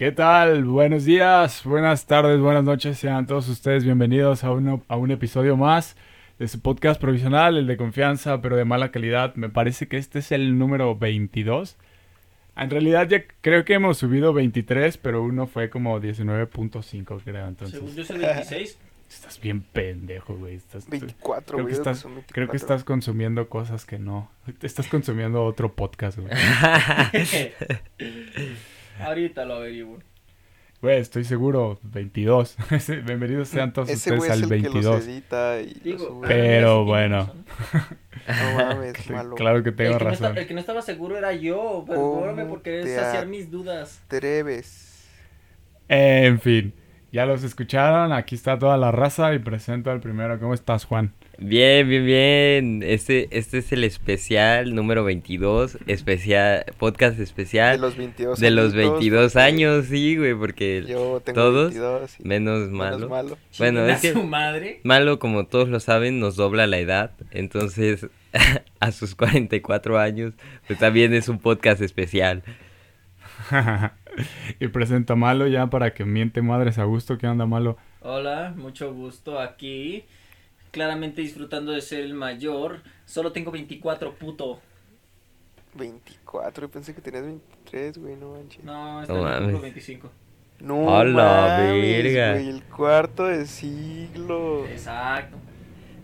¿Qué tal? Buenos días, buenas tardes, buenas noches. Sean todos ustedes bienvenidos a, uno, a un episodio más de su podcast provisional, el de confianza, pero de mala calidad. Me parece que este es el número 22. En realidad ya creo que hemos subido 23, pero uno fue como 19.5, creo. Entonces, Según yo soy 26. estás bien pendejo, güey. Estás, 24, creo, que güey. estás, creo que 24. estás consumiendo cosas que no. Estás consumiendo otro podcast, güey. Ahorita lo averiguo. Güey, estoy seguro, 22. Bienvenidos sean todos Ese ustedes güey es al el que 22. los edita y Digo, los sube. Pero bueno. No mames, malo. Claro que tengo el, que no razón. esta- el que no estaba seguro era yo. ¿Cómo Perdóname por querer saciar mis dudas. Atreves. En fin, ya los escucharon. Aquí está toda la raza y presento al primero. ¿Cómo estás, Juan? Bien, bien, bien. Este, este es el especial número 22, especial, podcast De especial los 22 de los añitos, 22 porque años, sí, güey, porque Yo tengo todos 22 y menos menos malo. malo. Bueno, es que su madre. malo, como todos lo saben, nos dobla la edad, entonces a sus 44 años, pues también es un podcast especial. y presento a Malo ya para que miente madres a gusto. ¿Qué onda, Malo? Hola, mucho gusto aquí. Claramente disfrutando de ser el mayor. Solo tengo 24, puto. 24, yo pensé que tenías 23, güey, no manches. No, está No mames. 25. No A la mames, verga. güey, el cuarto de siglo. Exacto.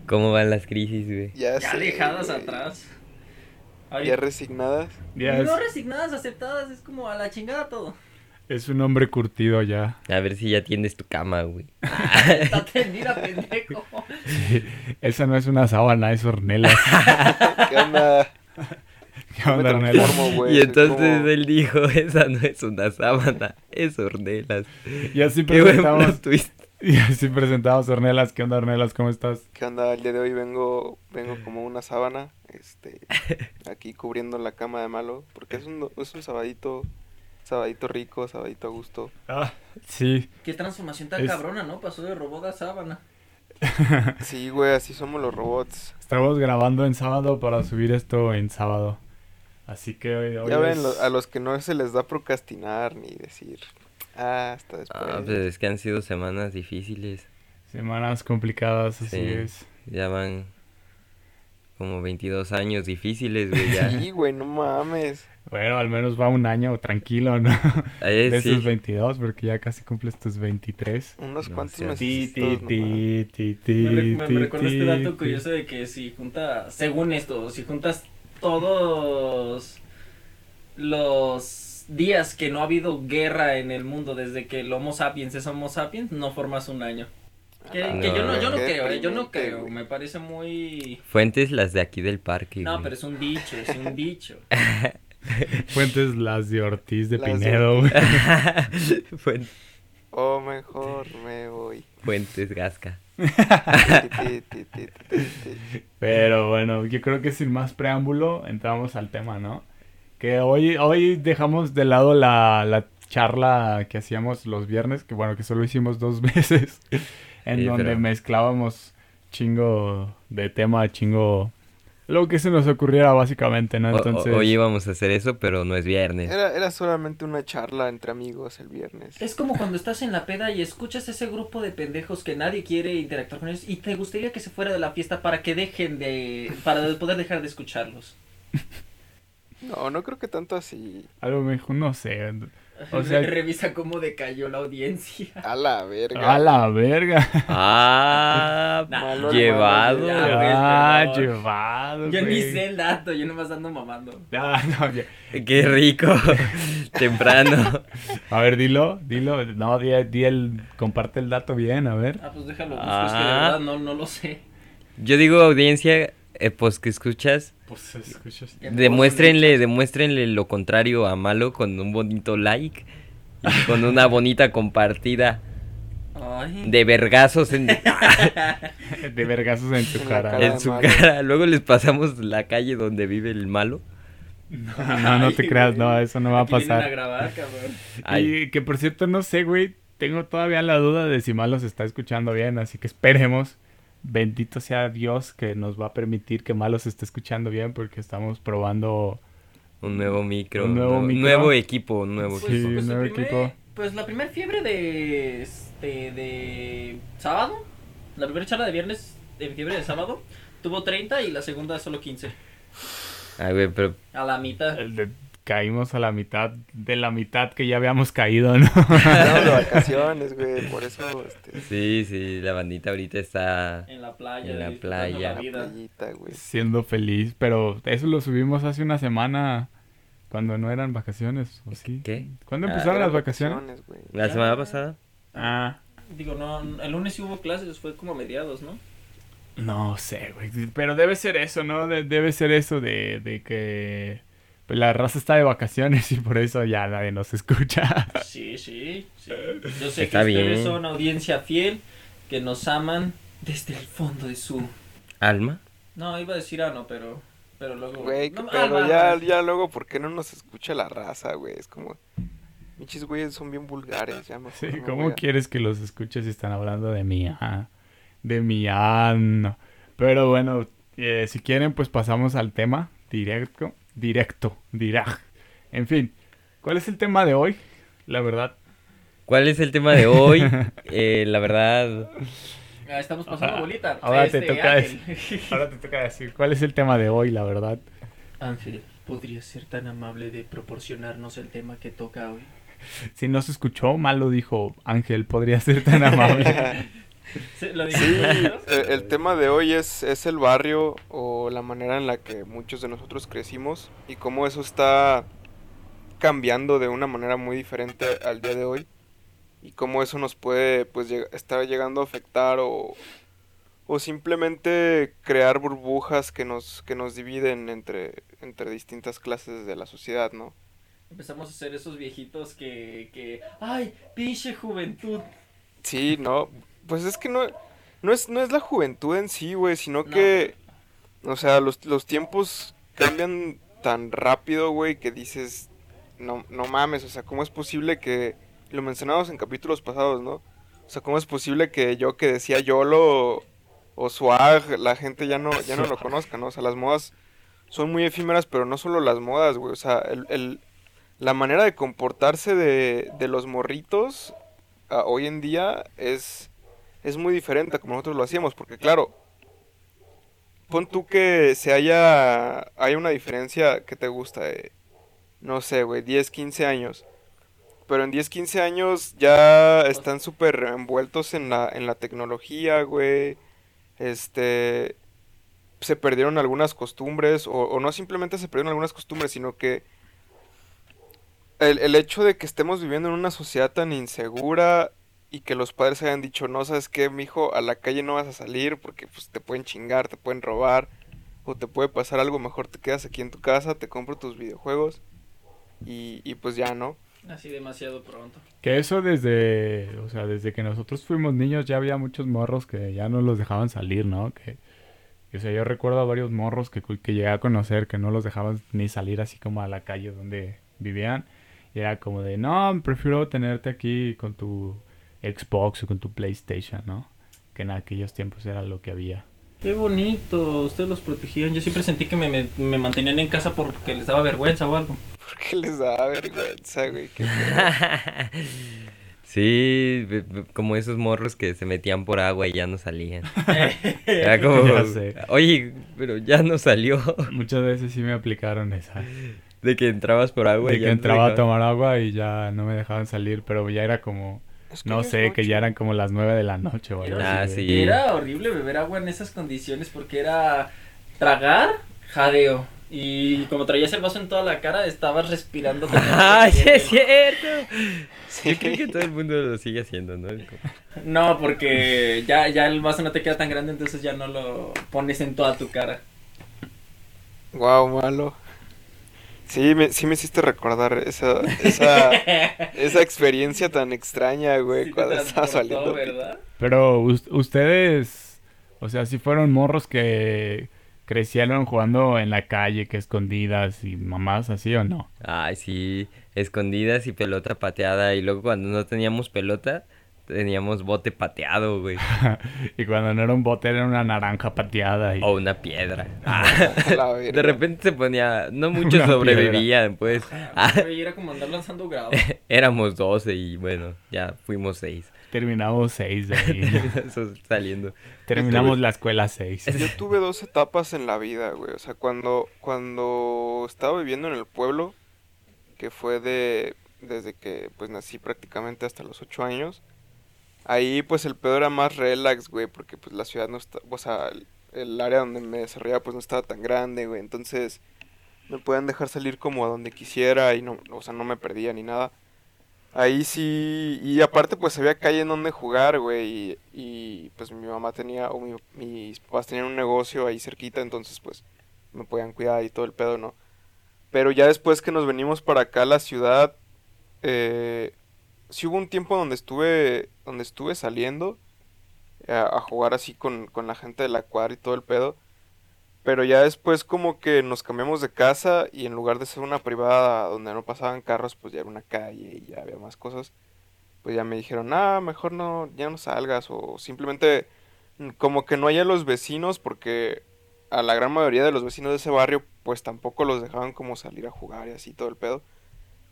¿Cómo van las crisis, güey? Ya, Ya sé, dejadas güey. atrás. Ya resignadas. Ya es, No resignadas, aceptadas, es como a la chingada todo. Es un hombre curtido ya. A ver si ya tienes tu cama, güey. Está tendida, pendejo. Esa no es una sábana, es hornelas. ¿Qué onda? ¿Qué onda, güey, y entonces él dijo, esa no es una sábana, es hornelas. Y así presentamos, y así presentamos Hornelas. ¿Qué onda, Hornelas? ¿Cómo estás? ¿Qué onda? El día de hoy vengo, vengo como una sábana, este, aquí cubriendo la cama de malo, porque es un, es un sabadito, sabadito rico, sabadito a gusto. Ah, sí. Qué transformación tan Es- cabrona, ¿no? Pasó de robot a sábana. Sí, güey, así somos los robots. Estamos grabando en sábado para subir esto en sábado. Así que hoy, hoy Ya ven, es- lo- a los que no se les da procrastinar ni decir, ah, hasta después. Ah, pues es que han sido semanas difíciles. Semanas complicadas, así Sí. es. Ya van como 22 años difíciles, güey, ya. Sí, güey, no mames. Bueno, al menos va un año tranquilo, ¿no? Eh, de sí. esos 22, porque ya casi cumples tus 23. Unos No cuantos meses. Ti, ti, ti, ti, ti, Me, me- recuerda este dato curioso de que si juntas, según esto, si juntas todos los días que no ha habido guerra en el mundo desde que el Homo sapiens es Homo sapiens, no formas un año. Que, Ah, que yo no, yo no creo, eh, yo no creo, me parece muy... Fuentes las de aquí del parque, No, güey. pero es un dicho, es un dicho. Fuentes las de Ortiz de Las de Pinedo. Fuen- O mejor me voy. Fuentes Gasca. Pero bueno, yo creo que sin más preámbulo entramos al tema, ¿no? Que hoy, hoy dejamos de lado la, la charla que hacíamos los viernes, que bueno, que solo hicimos dos veces, en Sí, donde pero- mezclábamos chingo de tema, chingo... Lo que se nos ocurriera básicamente, ¿no? O- o- Entonces... hoy íbamos a hacer eso, pero no es viernes. Era, era solamente una charla entre amigos el viernes. Es como cuando estás en la peda y escuchas ese grupo de pendejos que nadie quiere interactuar con ellos y te gustaría que se fuera de la fiesta para que dejen de... para poder dejar de escucharlos. No, no creo que tanto así. A lo mejor, no sé. O sea- Revisa cómo decayó la audiencia. A la verga. A la verga. Ah, Malo, llevado. malo, Ya, güey, Ah, llevado. Yo ni sé el dato, yo nomás ando mamando. Ah, no, ya. Qué rico. Temprano. A ver, dilo, dilo. No, di, di el, comparte el dato bien, a ver. Ah, pues déjalo, busco, es que de Ah. verdad no, no lo sé. Yo digo, audiencia, eh, pues que escuchas, Pues escuchas. Demuéstrenle, demuéstrenle lo contrario a Malo con un bonito like y con una bonita compartida Ay. de vergazos en, De vergazos en su En cara. cara. en su Malo. cara. Luego les pasamos la calle donde vive el malo. No, no te Ay, creas, güey. no, eso no va a Aquí a pasar. grabar, cabrón. Ay, Y que por cierto, no sé, güey. Tengo todavía la duda de si Malo se está escuchando bien, así que esperemos. Bendito sea Dios que nos va a permitir que Malo se esté escuchando bien porque estamos probando un nuevo micro, Un nuevo nuevo, micro. nuevo equipo, un nuevo Pues, equipo. pues, nuevo el primer, equipo. Pues la primera fiebre de este de sábado, la primera charla de viernes de fiebre de sábado tuvo 30 y la segunda solo 15. Ay, güey, pero A la mitad. El de- caímos a la mitad de la mitad que ya habíamos caído, ¿no? De vacaciones, güey, por eso, este, sí, sí, la bandita ahorita está... En la playa. En la playa. la playita, güey. Siendo feliz, pero eso lo subimos hace una semana cuando no eran vacaciones, ¿o sí? ¿Qué? ¿Cuándo Ah, empezaron Eran las vacaciones? ¿La Ya. semana pasada? Ah, Digo, no, el lunes sí hubo clases, fue como a mediados, ¿no? no sé, güey, pero debe ser eso, ¿no? De- debe ser eso de, de que la raza está de vacaciones y por eso ya nadie nos escucha. Sí, sí, sí. Yo sé Está que ustedes son audiencia fiel, que nos aman desde el fondo de su... ¿Alma? No, iba a decir ano, pero... Pero luego... Güey, no, pero ya, ya luego, ¿por qué no nos escucha la raza, güey? Es como, michis güeyes son bien vulgares, ya mejor Sí, ¿cómo quieres que los escuches si están hablando de mi ah, de mi ano? Pero bueno, eh, si quieren, pues pasamos al tema directo, directo, direct. En fin, ¿cuál es el tema de hoy? La verdad. ¿Cuál es el tema de hoy? Eh, la verdad... Ah, estamos pasando Ah, bolita. ahora te Este, toca Ángel. Ahora te toca decir, ¿cuál es el tema de hoy, la verdad? Ángel, ¿podrías ser tan amable de proporcionarnos el tema que toca hoy? Si no se escuchó, mal lo dijo Ángel, podría ser tan amable. Sí, ¿Lo Sí, dijiste? eh, el tema de hoy es, es el barrio o la manera en la que muchos de nosotros crecimos y cómo eso está cambiando de una manera muy diferente al día de hoy y cómo eso nos puede pues lleg- estar llegando a afectar o, o simplemente crear burbujas que nos, que nos dividen entre, entre distintas clases de la sociedad, ¿no? Empezamos a ser esos viejitos que, que... ¡Ay, pinche juventud! Sí, no, pues es que no, no es, no es la juventud en sí, güey, sino No. que, o sea, los, los tiempos cambian tan rápido, güey, que dices, no, no mames, o sea, ¿cómo es posible que, lo mencionamos en capítulos pasados, ¿no? O sea, ¿cómo es posible que yo que decía YOLO o swag, la gente ya no, ya no lo conozca, ¿no? O sea, las modas son muy efímeras, pero no solo las modas, güey, o sea, el, el- la manera de comportarse de, de los morritos a hoy en día es, es muy diferente a como nosotros lo hacíamos, porque claro, pon tú que se haya, hay una diferencia que te gusta no sé, güey, 10, 15 años, pero en 10, 15 años ya están súper envueltos en la, en la tecnología, güey, este, se perdieron algunas costumbres, o, o no simplemente se perdieron algunas costumbres, sino que el, el hecho de que estemos viviendo en una sociedad tan insegura y que los padres hayan dicho, no, ¿sabes qué, mijo? A la calle no vas a salir porque pues te pueden chingar, te pueden robar o te puede pasar algo, mejor te quedas aquí en tu casa, te compro tus videojuegos y, y pues ya, ¿no? Así demasiado pronto. Que eso desde, o sea, desde que nosotros fuimos niños ya había muchos morros que ya no los dejaban salir, ¿no? Que, o sea, yo recuerdo a varios morros que, que llegué a conocer que no los dejaban ni salir así como a la calle donde vivían. Y era como de, no, prefiero tenerte aquí con tu Xbox o con tu PlayStation, ¿no? Que en aquellos tiempos era lo que había. Qué bonito, ustedes los protegían. Yo siempre sentí que me, me, me mantenían en casa porque les daba vergüenza o algo. Porque les da vergüenza, güey. qué. Sí, como esos morros que se metían por agua y ya no salían. Era como, Ya sé. oye, pero ya no salió. Muchas veces sí me aplicaron esa. De que entrabas por agua De y que ya no entraba a tomar agua y ya no me dejaban salir, pero ya era como, Es que no sé, que ya eran como las nueve de la noche o algo Era- Ah, así. sí. Era horrible beber agua en esas condiciones porque era tragar, jadeo. Y como traías el vaso en toda la cara, estabas respirando. el ¡Ah, es cierto! Sí. Yo creo que todo el mundo lo sigue haciendo, ¿no? No, porque ya, ya el vaso no te queda tan grande, entonces ya no lo pones en toda tu cara. Guau, malo. Sí, me, sí me hiciste recordar esa, esa, esa experiencia tan extraña, güey, Sí cuando estaba saliendo. ¿verdad? Pero us- ustedes, o sea, si fueron morros que crecieron jugando en la calle, que escondidas y mamás así o no. Ay, sí, escondidas y pelota pateada. Y luego cuando no teníamos pelota, teníamos bote pateado, güey. y cuando no era un bote era una naranja pateada. Y... O una piedra. La de repente se ponía... No muchos Una sobrevivían, pues. Ah, Güey, era como andar lanzando grado. éramos 12 y bueno, ya fuimos 6. Terminamos seis de ahí. saliendo. Terminamos la escuela seis. Yo tuve dos etapas en la vida, güey. O sea, cuando, cuando estaba viviendo en el pueblo, que fue de desde que pues nací prácticamente hasta los ocho años, ahí pues el pedo era más relax, güey, porque pues la ciudad no está, o sea, el, área donde me desarrollaba pues no estaba tan grande, güey. Entonces me podían dejar salir como a donde quisiera y no, o sea, no me perdía ni nada. Ahí sí, y aparte pues había calle en donde jugar, güey, y, y, pues mi mamá tenía, o mi- mis papás tenían un negocio ahí cerquita, entonces pues me podían cuidar y todo el pedo, ¿no? Pero ya después que nos venimos para acá a la ciudad, eh, sí hubo un tiempo donde estuve, donde estuve saliendo a, a jugar así con, con la gente de la cuadra y todo el pedo. Pero ya después como que nos cambiamos de casa y en lugar de ser una privada donde no pasaban carros, pues ya era una calle y ya había más cosas. Pues ya me dijeron, ah, mejor no, ya no salgas o simplemente mm, como que no haya los vecinos porque a la gran mayoría de los vecinos de ese barrio pues tampoco los dejaban como salir a jugar y así todo el pedo.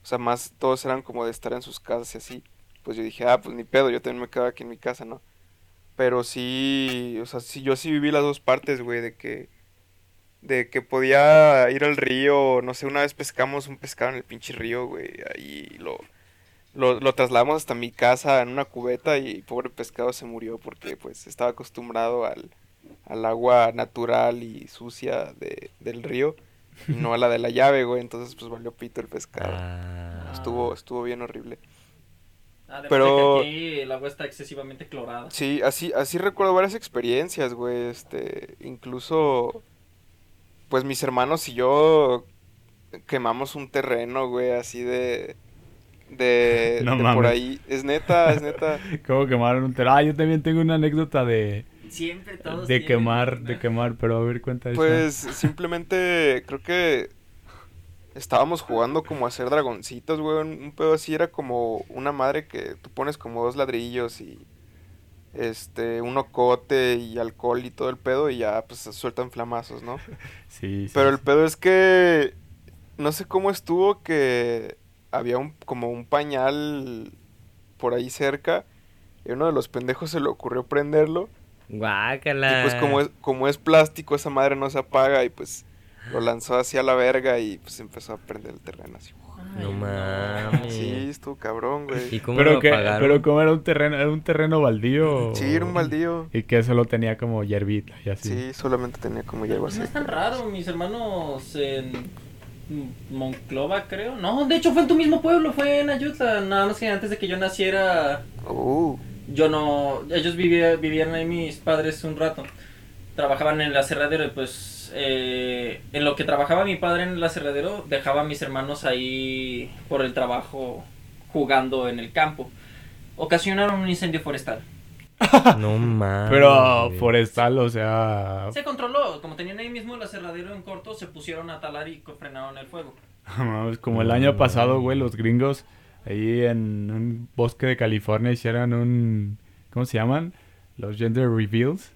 O sea, más todos eran como de estar en sus casas y así. Pues yo dije, ah, pues ni pedo, yo también me quedo aquí en mi casa, ¿no? Pero sí, o sea, sí, yo sí viví las dos partes, güey, de que, de que podía ir al río, no sé, una vez pescamos un pescado en el pinche río, güey, ahí lo, lo, lo trasladamos hasta mi casa en una cubeta y pobre pescado se murió porque pues estaba acostumbrado al, al agua natural y sucia de, del río, y no a la de la llave, güey, entonces pues valió pito el pescado. Ah. Estuvo, estuvo bien horrible. Además Pero- de que aquí el agua está excesivamente clorada. Sí, así, así recuerdo varias experiencias, güey. Este, incluso, pues mis hermanos y yo quemamos un terreno, güey, así de, de, No de por mames. ahí. Es neta, es neta. ¿Cómo quemaron un terreno? Ah, yo también tengo una anécdota de, Siempre todos de tienen quemar, una. de quemar, pero a ver, cuenta eso. Pues simplemente creo que estábamos jugando como a hacer dragoncitos, güey. Un, pedo así era como una madre que tú pones como dos ladrillos y este, un ocote y alcohol y todo el pedo y ya pues se sueltan flamazos, ¿no? Sí, sí, Pero el sí. pedo es que no sé cómo estuvo que había un como un pañal por ahí cerca y a uno de los pendejos se le ocurrió prenderlo Guácala. y pues como es como es plástico esa madre no se apaga y pues lo lanzó hacia la verga y pues empezó a prender el terreno así. Ay, No mames. Sí, estuvo cabrón, ¿Y güey. cómo Pero lo que, pero como era un terreno, era un terreno baldío. Sí, era un baldío. Y que solo tenía como hierbita y así. Sí, solamente tenía como hierba No es tan raro, mis hermanos en Monclova, creo. No, de hecho fue en tu mismo pueblo, fue en Ayutla. Nada más que antes de que yo naciera, Uh, yo no. Ellos vivía- vivían ahí mis padres un rato. Trabajaban en el aserradero y pues. eh, en lo que trabajaba mi padre en el aserradero, dejaba a mis hermanos ahí por el trabajo jugando en el campo. Ocasionaron un incendio forestal. No mames. Pero forestal, o sea. Se controló, como tenían ahí mismo el aserradero en corto, se pusieron a talar y frenaron el fuego. como el año pasado, güey, los gringos ahí en un bosque de California hicieron un. ¿Cómo se llaman? Los gender reveals.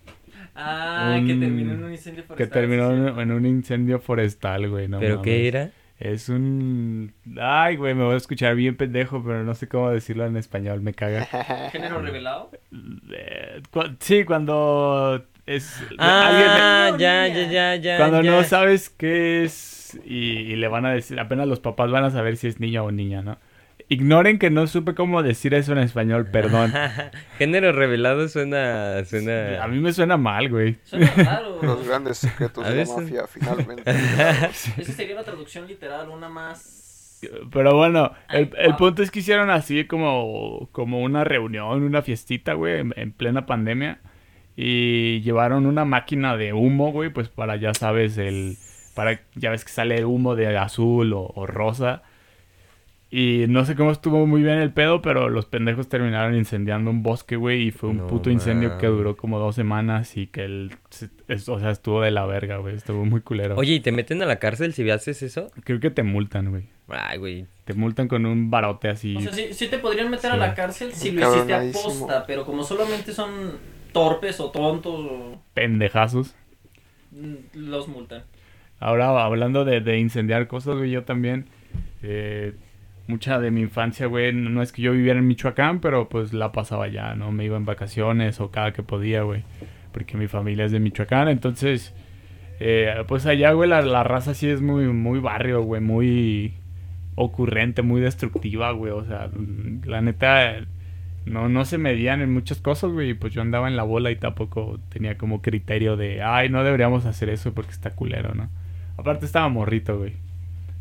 Ah, Un- que terminó en un incendio forestal. Que terminó sí, en, un incendio forestal, güey. No ¿Pero mames. qué era? Es un. Ay, güey, me voy a escuchar bien pendejo, pero no sé cómo decirlo en español, me caga. ¿Género revelado? Eh, cu- sí, cuando es. Ah, alguien- ya, ya, ya, ya. Cuando ya. no sabes qué es y, y le van a decir, apenas los papás van a saber si es niño o niña, ¿no? Ignoren que no supe cómo decir eso en español, perdón. Género revelado suena. suena... A mí me suena mal, güey. Suena raro. los grandes secretos de la mafia, finalmente. Esa sería la traducción literal, una más. Pero bueno, el, el punto es que hicieron así como, como una reunión, una fiestita, güey, en, en plena pandemia. Y llevaron una máquina de humo, güey, pues para, ya sabes, el... Para, ya ves que sale el humo de azul o, o rosa. Y no sé cómo estuvo muy bien el pedo, pero los pendejos terminaron incendiando un bosque, güey. Y fue un No puto incendio que duró como dos semanas y que es- o sea, estuvo de la verga, güey. Estuvo muy culero. Oye, ¿y te meten a la cárcel si haces eso? Creo que te multan, güey. Ay, güey. Te multan con un barote así. O sea, sí, sí te podrían meter a la cárcel si lo hiciste Cabronadísimo. aposta, pero como solamente son torpes o tontos, o- Pendejazos. mm, los multan. Ahora, hablando de, de incendiar cosas, güey, yo también... eh, mucha de mi infancia, güey, no es que yo viviera en Michoacán, pero pues la pasaba allá, ¿no? Me iba en vacaciones o cada que podía, güey. Porque mi familia es de Michoacán, entonces... eh, pues allá, güey, la, la raza sí es muy, muy barrio, güey, muy ocurrente, muy destructiva, güey. O sea, la neta, no, no se medían en muchas cosas, güey. Pues yo andaba en la bola y tampoco tenía como criterio de, ay, no deberíamos hacer eso porque está culero, ¿no? Aparte estaba morrito, güey.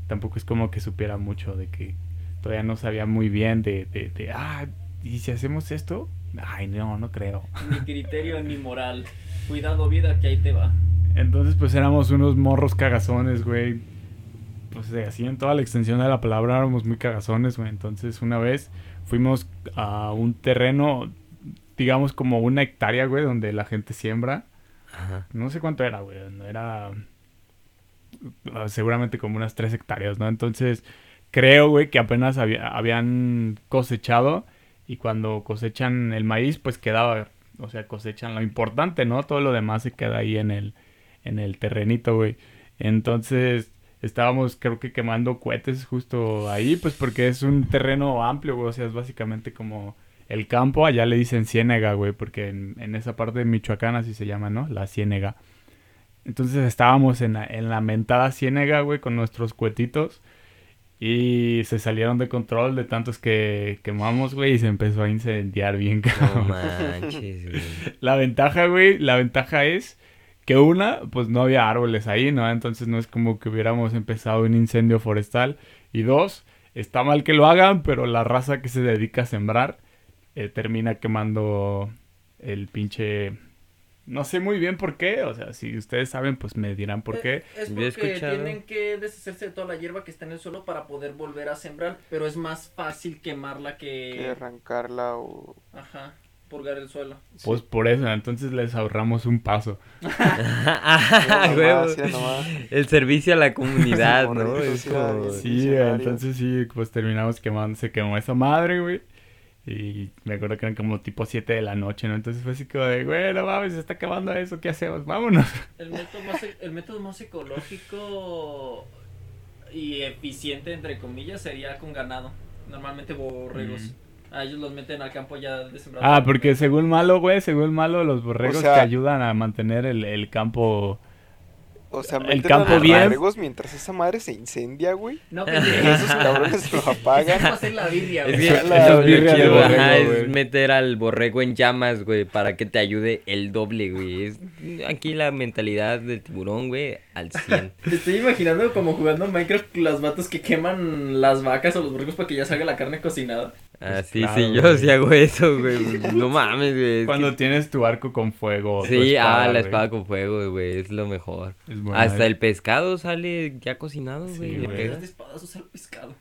Tampoco es como que supiera mucho de que todavía no sabía muy bien de, de, de ah, ¿y si hacemos esto? Ay, no, no creo. Mi criterio ni moral. Cuidado, vida, que ahí te va. Entonces, pues éramos unos morros cagazones, güey. Pues así en toda la extensión de la palabra éramos muy cagazones, güey. Entonces, una vez fuimos a un terreno, digamos como una hectárea, güey, donde la gente siembra. Ajá. No sé cuánto era, güey. No era. Seguramente como unas tres hectáreas, ¿no? Entonces, creo, güey, que apenas había- habían cosechado. Y cuando cosechan el maíz, pues quedaba. O sea, cosechan lo importante, ¿no? Todo lo demás se queda ahí en el, en el terrenito, güey. Entonces, estábamos, creo que quemando cohetes justo ahí, pues porque es un terreno amplio, güey. O sea, es básicamente como el campo. Allá le dicen ciénega, güey, porque en, en esa parte de Michoacán así se llama, ¿no? La ciénega. Entonces estábamos en la, en la mentada ciénega, güey, con nuestros cuetitos. Y se salieron de control de tantos que quemamos, güey, y se empezó a incendiar bien, No cabrón. manches, güey. La ventaja, güey, la ventaja es que una, pues no había árboles ahí, ¿no? Entonces no es como que hubiéramos empezado un incendio forestal. Y dos, está mal que lo hagan, pero la raza que se dedica a sembrar eh, termina quemando el pinche... No sé muy bien por qué, o sea, si ustedes saben, pues me dirán por qué. Eh, Es Yo he porque escuchado- tienen que deshacerse de toda la hierba que está en el suelo para poder volver a sembrar, pero es más fácil quemarla Que que... arrancarla o... Ajá, purgar el suelo. Pues por eso, entonces les ahorramos un paso. Nomás. El servicio a la comunidad, ¿no? Morrito, Es sí, entonces sí, pues terminamos quemando, se quemó esa madre, güey. Y me acuerdo que eran como tipo 7 de la noche, ¿no? Entonces fue así como de, güey, no mames, se está quemando eso, ¿qué hacemos? Vámonos. El método más, e- el método más ecológico y eficiente, entre comillas, sería con ganado. Normalmente borregos. Mm. A ellos los meten al campo ya de sembrado. Ah, porque según malo, güey, según malo, los borregos O sea- te ayudan a mantener el, el campo. O sea, El campo a los bien. borregos mientras esa madre se incendia, güey. No, pendejo. esos cabrones lo apagan. ser la Biblia, Es güey. es la es birria borrego, ajá, es meter al borrego en llamas, güey, para que te ayude el doble, güey. Es aquí la mentalidad del tiburón, güey, al 100. Te estoy imaginando como jugando Minecraft las vatos que queman las vacas o los borregos para que ya salga la carne cocinada. Ah, sí, claro, sí, yo güey. sí hago eso, güey. No mames, güey. Cuando que- tienes tu arco con fuego. Sí, ah, la güey. espada con fuego, güey, es lo mejor. Es buena, Hasta eh. el pescado sale ya cocinado, Sí, güey. le pegas. de espadazos al pescado.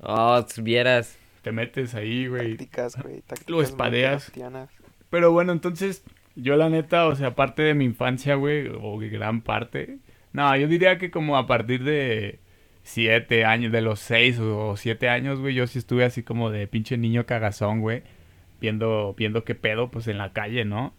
Oh, si vieras. Te metes ahí, güey. Tácticas, güey. Tácticas Lo espadeas. Pero bueno, entonces, yo la neta, o sea, parte de mi infancia, güey, o gran parte. No, yo diría que como a partir de siete años, de los seis o siete años, güey, yo sí estuve así como de pinche niño cagazón, güey, viendo, viendo qué pedo, pues en la calle, ¿no?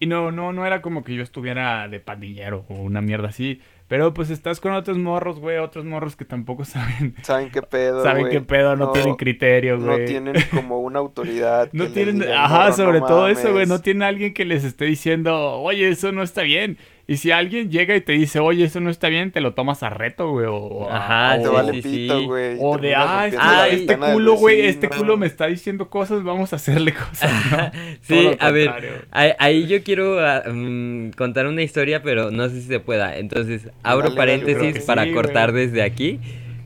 Y no, no, no era como que yo estuviera de pandillero o una mierda así. Pero pues estás con otros morros, güey, otros morros que tampoco saben, ¿Saben qué pedo, saben güey? qué pedo, no, tienen criterio, No güey. tienen como una autoridad. No tienen, diga, ajá, "Morro, sobre no todo eso, güey, mames". no tiene alguien que les esté diciendo, oye, eso no está bien. Y si alguien llega y te dice, oye, eso no está bien, te lo tomas a reto, güey, o, Ajá, o- vale sí, pito, güey. o de, ah, ay, este culo, güey, este vecino". culo me está diciendo cosas, vamos a hacerle cosas, ¿no? Sí, a ver, ahí, ahí yo quiero ah, mm, contar una historia, pero no sé si se pueda. Entonces, abro Dale, paréntesis para sí, cortar güey. desde aquí,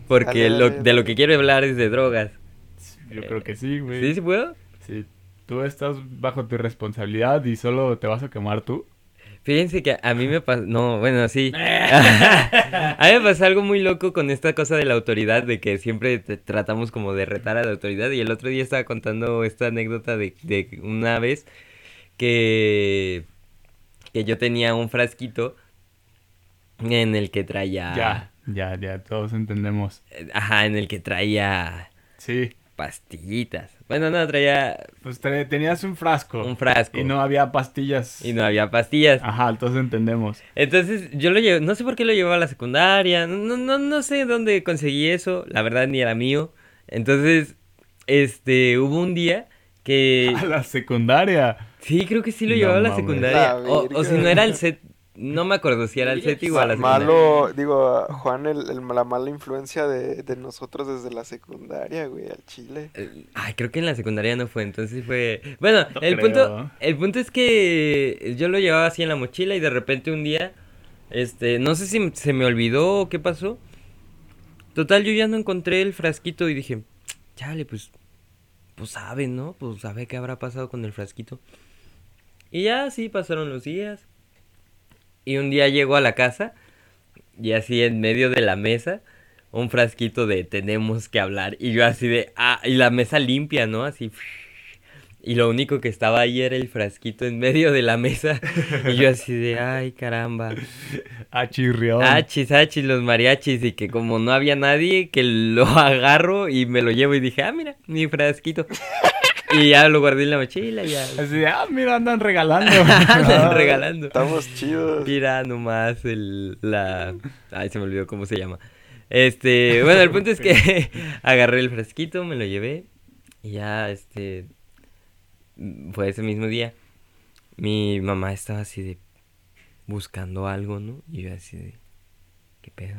porque Dale, lo- dale, de lo que quiero hablar es de drogas. Yo creo que sí, güey. ¿Sí, sí puedo? Sí. Tú estás bajo tu responsabilidad y solo te vas a quemar tú. Fíjense que a mí me pasó, no, bueno, sí. a mí me pasó algo muy loco con esta cosa de la autoridad, de que siempre te- tratamos como de retar a la autoridad. Y el otro día estaba contando esta anécdota de, de una vez que, que yo tenía un frasquito en el que traía... Ya, ya, ya, todos entendemos. eh, Ajá, en el que traía Sí, pastillitas. Bueno, no, traía pues te- tenías un frasco. un frasco. Y no había pastillas. y no había pastillas. Ajá, todos entendemos. Entonces yo lo llevo, no sé por qué lo llevaba a la secundaria, no, no, no sé dónde conseguí eso, la verdad ni era mío. Entonces, este, hubo un día que... A la secundaria. Sí, creo que sí lo No llevaba a la secundaria. La O, o si no era el set, no me acuerdo si era el set o a la secundaria. Malo, digo, Juan, el, el- la mala influencia de, de nosotros desde la secundaria, güey, al chile. Eh, Ay, creo que en la secundaria no fue, entonces fue... Bueno, No el creo. punto, el punto es que yo lo llevaba así en la mochila y de repente un día, este, no sé si se me olvidó o qué pasó. Total, yo ya no encontré el frasquito y dije, chale, pues, pues sabe, ¿no? Pues sabe qué habrá pasado con el frasquito. Y ya así pasaron los días. Y un día llego a la casa y así en medio de la mesa un frasquito de tenemos que hablar y yo así de ah y la mesa limpia, ¿no? Así y lo único que estaba ahí era el frasquito en medio de la mesa y yo así de ay caramba. A chirrión. Achis, achis, los mariachis y que como no había nadie que lo agarro y me lo llevo y dije, "Ah, mira, mi frasquito." Y ya lo guardé en la mochila y ya Así de, ah, mira, andan regalando. andan Ah, regalando. Estamos chidos. Mira nomás el, la... Ay, se me olvidó cómo se llama. Este, bueno, el punto es que agarré el frasquito, me lo llevé y ya, este, fue ese mismo día. Mi mamá estaba así de buscando algo, ¿no? Y yo así de, ¿qué pedo?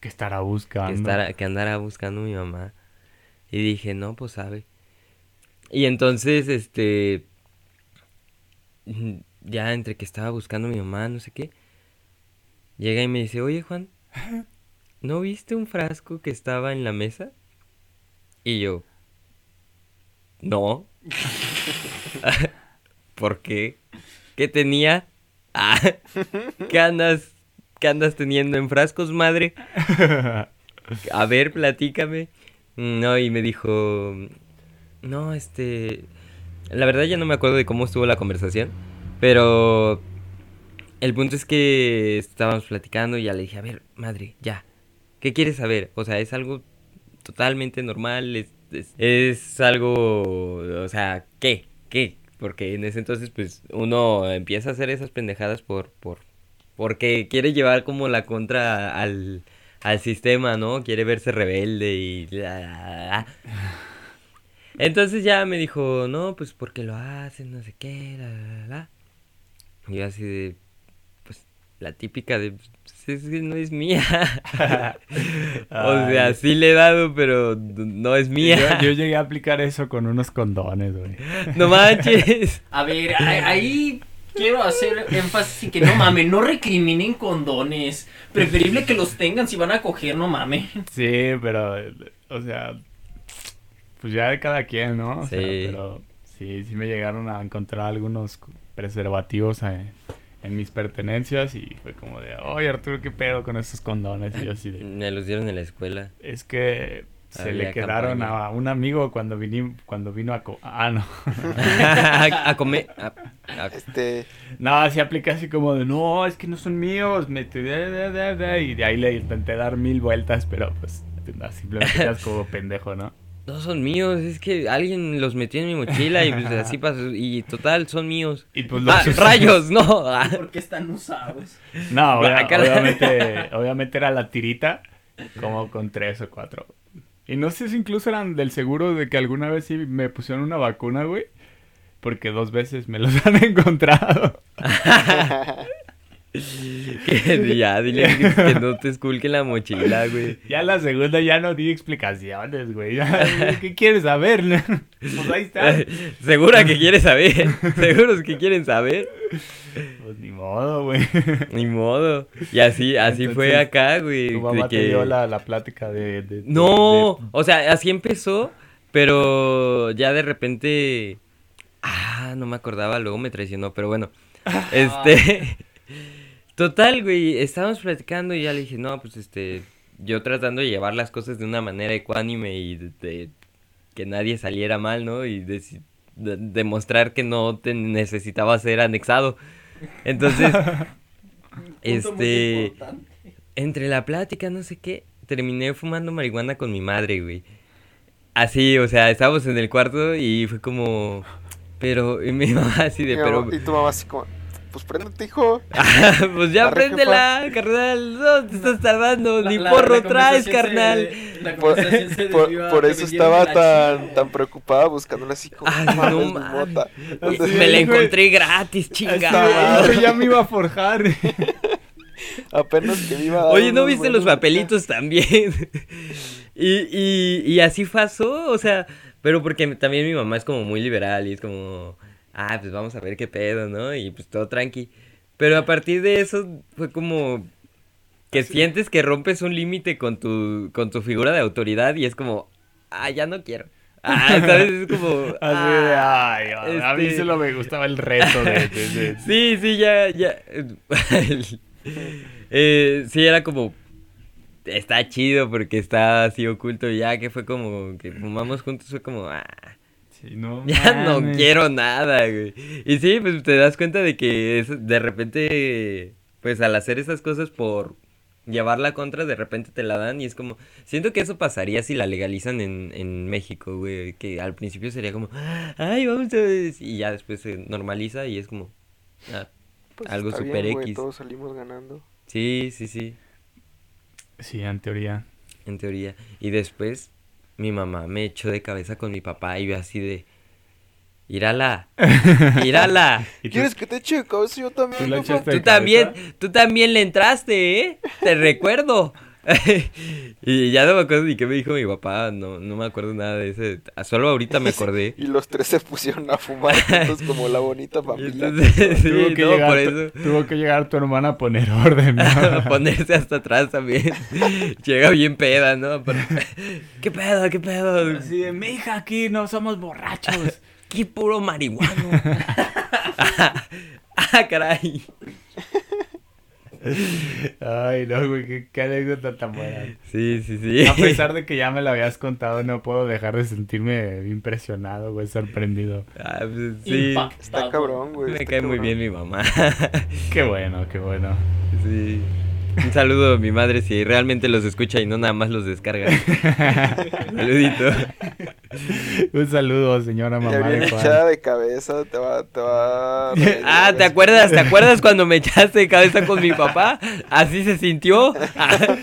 Que estará buscando. Que, estará- que andara buscando mi mamá. Y dije, no, pues sabe. Y entonces, este, ya entre que estaba buscando a mi mamá, no sé qué, llega y me dice, oye Juan, ¿no viste un frasco que estaba en la mesa? Y yo, no. ¿Por qué? ¿Qué tenía? Ah, ¿qué andas, qué andas teniendo en frascos, madre? A ver, platícame. No, y me dijo, no, este, la verdad ya no me acuerdo de cómo estuvo la conversación, pero el punto es que estábamos platicando y ya le dije, a ver, madre, ya, ¿qué quieres saber? O sea, es algo totalmente normal, es, es, algo, o sea, ¿qué? ¿Qué? Porque en ese entonces, pues, uno empieza a hacer esas pendejadas por, por, porque quiere llevar como la contra al, al sistema, ¿no? Quiere verse rebelde y... Entonces ya me dijo, no, pues porque lo hacen, no sé qué, la, la, la, la. Y yo así de, pues, la típica de, pues, es que no es mía. o sea, sí le he dado, pero no es mía. Yo, yo llegué a aplicar eso con unos condones, güey. no manches. A ver, ahí quiero hacer énfasis en que no mames, no recriminen condones. Preferible que los tengan si van a coger, no mames. Sí, pero, o sea, pues ya de cada quien, ¿no? O sea, Sí. pero sí, sí me llegaron a encontrar algunos preservativos en, en mis pertenencias y fue como de, oye Arturo, ¿qué pedo con estos condones? Y yo así de, Me los dieron en la escuela. es que se Había le quedaron campaña. a un amigo cuando, viní, cuando vino a... co- ah, no. a, a comer. a- a- Este, No, así apliqué así como de, no, es que no son míos, me te- de- de- de- de", y de ahí le intenté dar mil vueltas, pero pues simplemente quedas como pendejo, ¿no? No son míos, es que alguien los metió en mi mochila y pues así pasó. Y total, son míos. Y pues Ah, los- rayos, no. Ah. Porque están usados. No, obvia- Guácala. obviamente, obviamente era la tirita, como con tres o cuatro. Y no sé si incluso eran del seguro de que alguna vez sí me pusieron una vacuna, güey. Porque dos veces me los han encontrado. Que ya, dile que, que no te esculque la mochila, güey. Ya la segunda ya no di explicaciones, güey. Ya, ¿Qué quieres saber? Pues ahí está. Segura que quieres saber. Seguros que quieren saber. Pues ni modo, güey. Ni modo. Y así, así fue acá, güey. Tu de mamá te que- dio la, la plática de... de- de- No, de- o sea, así empezó, pero ya de repente... Ah, no me acordaba, luego me traicionó, pero bueno. Este. Total, güey. Estábamos platicando y ya le dije, no, pues este. Yo tratando de llevar las cosas de una manera ecuánime y de, de que nadie saliera mal, ¿no? Y de- de- demostrar que no te necesitaba ser anexado. Entonces, este. Entre la plática, no sé qué, terminé fumando marihuana con mi madre, güey. Así, o sea, estábamos en el cuarto y fue como. Pero, y mi mamá así de, Y, pero. mamá- y tu mamá así como, pues préndete, hijo. pues ya Arre, préndela, carnal. No te estás tardando, La- ni la- porro la traes, carnal. se- la Por, conversación se por- por eso estaba la tan, tan preocupada buscándola así como, Ay, "No no mota". Y Sí, me la encontré gratis, chingada. ya me iba a forjar. Apenas que me iba a dar Oye, ¿no viste los papelitos también? y, y, y así pasó, o sea, pero porque también mi mamá es como muy liberal y es como, ah, pues vamos a ver qué pedo, ¿no? Y pues todo tranqui. Pero a partir de eso fue como que sientes que rompes un límite con tu, con tu figura de autoridad y es como, ah, ya no quiero. Ah, ¿sabes? Es como... Así de, "Ah, ay, a mí este- solo me gustaba el reto de... de- de- Sí, sí, ya, ya. Eh, sí, era como. Está chido porque está así oculto. Ya que fue como que fumamos juntos, fue como. Ah, Sí, no ya no quiero nada, güey. Y sí, pues te das cuenta de que es, de repente. Pues al hacer esas cosas por llevarla contra, de repente te la dan y es como. Siento que eso pasaría si la legalizan en, en México, güey. Que al principio sería como. Ay, vamos a. Y ya después se normaliza y es como. ah, Pues algo está super bien, güey, X. Todos salimos ganando. Sí, sí, sí, Sí, en teoría. en teoría. Y después mi mamá me echó de cabeza con mi papá y yo así de... Írala, írala. ¿Y tú- ¿Quieres que te eche de cabeza yo también? ¿Tú Tú también, tú también le entraste, ¿eh? Te recuerdo. y ya no me acuerdo ni qué me dijo mi papá, no, no me acuerdo nada de ese. Solo ahorita me acordé. Y los tres se pusieron a fumar juntos como la bonita familia. entonces, sí, tuvo, que no, llegar, por tu- eso. tuvo que llegar tu hermana a poner orden. ¿no? a ponerse hasta atrás también. Llega bien peda, ¿no? ¿Qué pedo? ¿Qué pedo? Así de, mija, aquí no somos borrachos. Qué puro marihuano. ah, caray. Ay, no, güey, qué, qué anécdota tan buena. Sí, sí, sí. A pesar de que ya me la habías contado, no puedo dejar de sentirme impresionado, güey, sorprendido. Ah, pues, sí. Impactado. Está cabrón, güey. Me cae muy bien mi mamá. Qué bueno, qué bueno. sí. Un saludo a mi madre si realmente los escucha y no nada más los descarga. Saludito. Un saludo, señora mamá de Juan. echada de cabeza, te va, te va. a Ah, ¿te acuerdas? ¿Te acuerdas cuando me echaste de cabeza con mi papá? Así se sintió. Ah,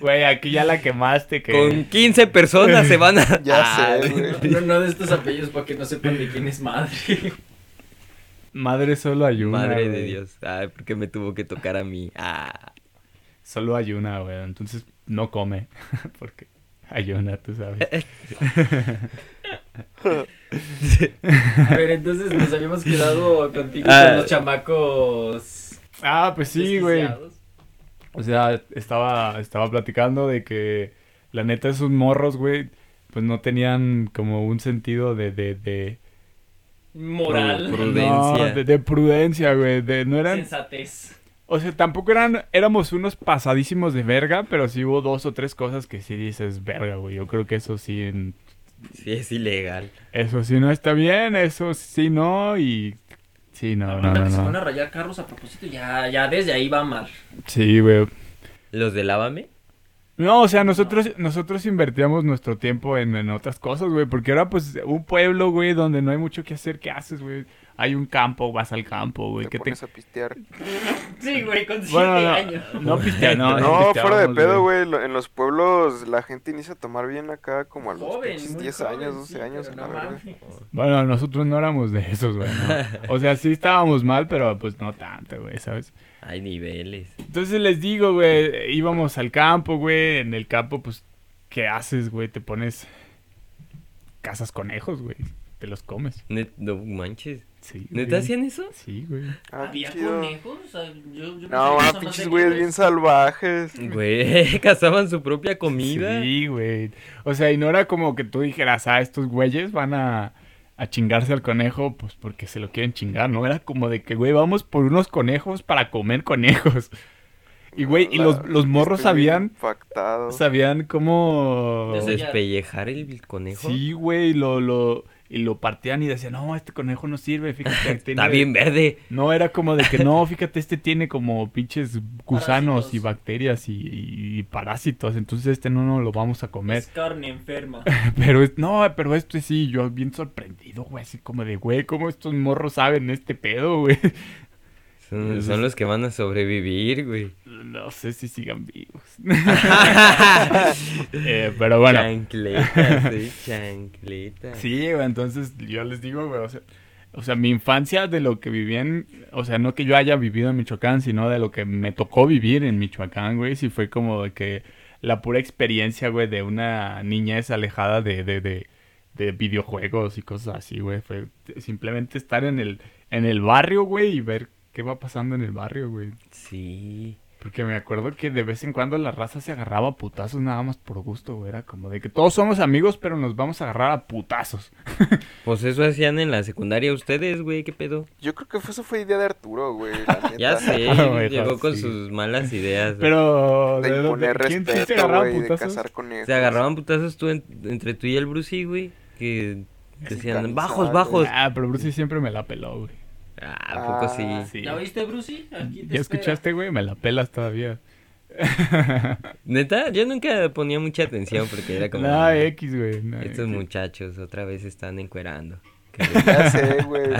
Güey, aquí ya la quemaste, que... con 15 personas se van a... Ya Ah, sé, güey. No, no de estos apellidos para que no sepan de quién es madre. Madre solo hay una, Madre de. Dios. Ay, ¿por qué me tuvo que tocar a mí? Ah. Solo hay una, güey, entonces no come, porque hay una, tú sabes. A ver, entonces nos habíamos quedado contigo Ah. con los chamacos. Ah, pues sí, güey. O sea, estaba, estaba platicando de que la neta esos morros, güey, pues no tenían como un sentido de, de, de, Moral. Pru- Prudencia. No, de, de prudencia, güey, de, no eran, Sensatez. O sea, tampoco eran, éramos unos pasadísimos de verga, pero sí hubo dos o tres cosas que sí dices verga, güey, yo creo que eso sí, en- Sí, es ilegal. eso sí no está bien, eso sí no, y sí, no, no, Ahorita no, que se no. van a rayar carros a propósito, ya, ya desde ahí va mal. Sí, güey. ¿Los de Lávame? No, o sea, nosotros, nosotros invertíamos nuestro tiempo en, en otras cosas, güey. Porque ahora, pues, un pueblo, güey, donde no hay mucho que hacer, ¿qué haces, güey? Hay un campo, vas al campo, güey. Te ¿Qué te... pones a pistear. Sí, güey, con siete Bueno, no, años. no pistea, no. No, fuera de pedo, güey. En los pueblos la gente inicia a tomar bien acá como a los Joven, pinches muy 10 joven, años, 12 sí, años. no. Bueno, nosotros no éramos de esos, güey. ¿no? O sea, sí estábamos mal, pero pues no tanto, güey, ¿sabes? Hay niveles. Entonces les digo, güey, íbamos al campo, güey. En el campo, pues, ¿qué haces, güey? Te pones... Cazas conejos, güey. Te los comes. No manches. Sí. ¿Neta güey. hacían eso? Sí, güey. Ah, ¿Había chido. conejos? O sea, yo, yo No, ah, pinches güeyes bien salvajes. Güey, cazaban su propia comida. Sí, güey. O sea, y no era como que tú dijeras, ah, estos güeyes van a, a chingarse al conejo, pues porque se lo quieren chingar, ¿no? Era como de que, güey, vamos por unos conejos para comer conejos. Y, güey, y los, los morros sabían, Impactado. sabían cómo... Despellejar el conejo. Sí, güey, lo, lo, y lo partían y decían, no, este conejo no sirve, fíjate. tiene- Está bien verde. No, era como de que no, fíjate, este tiene como pinches gusanos Parásitos. y bacterias y, y- y parásitos, entonces este no, no lo vamos a comer. Es carne enferma. Pero es, no, pero este sí, yo bien sorprendido, güey, así como de, güey, ¿cómo estos morros saben este pedo, güey? Son, los que van a sobrevivir, güey. No sé si sigan vivos. Eh, pero bueno. Chancleta, sí, chancleta. Sí, güey, entonces yo les digo, güey, o sea, o sea, mi infancia de lo que viví en, o sea, no que yo haya vivido en Michoacán, sino de lo que me tocó vivir en Michoacán, güey, sí fue como de que la pura experiencia, güey, de una niñez alejada de, de, de, de videojuegos y cosas así, güey, fue simplemente estar en el, en el barrio, güey, y ver qué va pasando en el barrio, güey. Sí. Porque me acuerdo que de vez en cuando la raza se agarraba a putazos nada más por gusto, güey. Era como de que todos somos amigos, pero nos vamos a agarrar a putazos. Pues eso hacían en la secundaria ustedes, güey, ¿qué pedo? Yo creo que fue, eso fue idea de Arturo, güey. la neta. Ya sé, Ah, güey, llegó con sí. sus malas ideas. güey. Pero, De ¿de dónde- imponer ¿quién sí se respeto, agarraba a güey, de putazos? cazar conejos. Se agarraban putazos tú en- entre tú y el Brucey, güey, que decían, bajos, bajos. Ah, pero Bruce siempre me la peló, güey. Ah, ¿a poco sí? Ah. Sí. ¿Ya viste, Brucey? Aquí te ¿Ya espera. escuchaste, güey? Me la pelas todavía. Neta, yo nunca ponía mucha atención porque era como... X, güey. Estos X. muchachos otra vez están encuerando. Ya sé, güey. mucho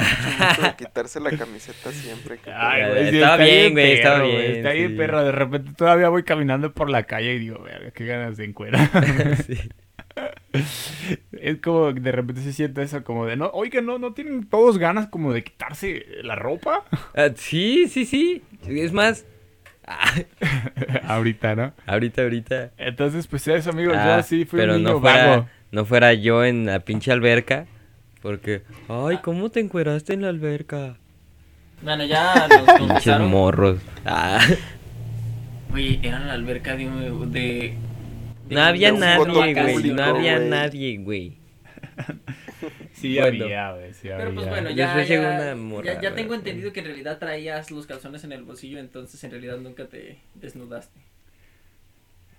mucho de quitarse la camiseta siempre. que Ay, güey, sí, estaba está bien, güey, estaba perro, bien, Está bien, sí. perro. De repente todavía voy caminando por la calle y digo, verga, qué ganas de encuerar. Sí. Es como de repente se siente eso como de, no, oiga, no, no tienen todos ganas como de quitarse la ropa. Ah, sí, sí, sí. Es más, ah, Ahorita, ¿no? ahorita, ahorita. Entonces, pues eso, amigos, Ah, yo sí fui pero un niño no fuera, vago. no fuera yo en la pinche alberca. Porque, ay, ¿cómo te encueraste en la alberca? Bueno, ya nos Pinches morros. Ah, Güey, era en la alberca de... un- de, de no había nadie, güey. No había nadie, güey. Sí Bueno. había, güey, sí había. Pero pues bueno, ya, Después llegó ya, una morra, ya, ya güey. tengo entendido que en realidad traías los calzones en el bolsillo, entonces en realidad nunca te desnudaste.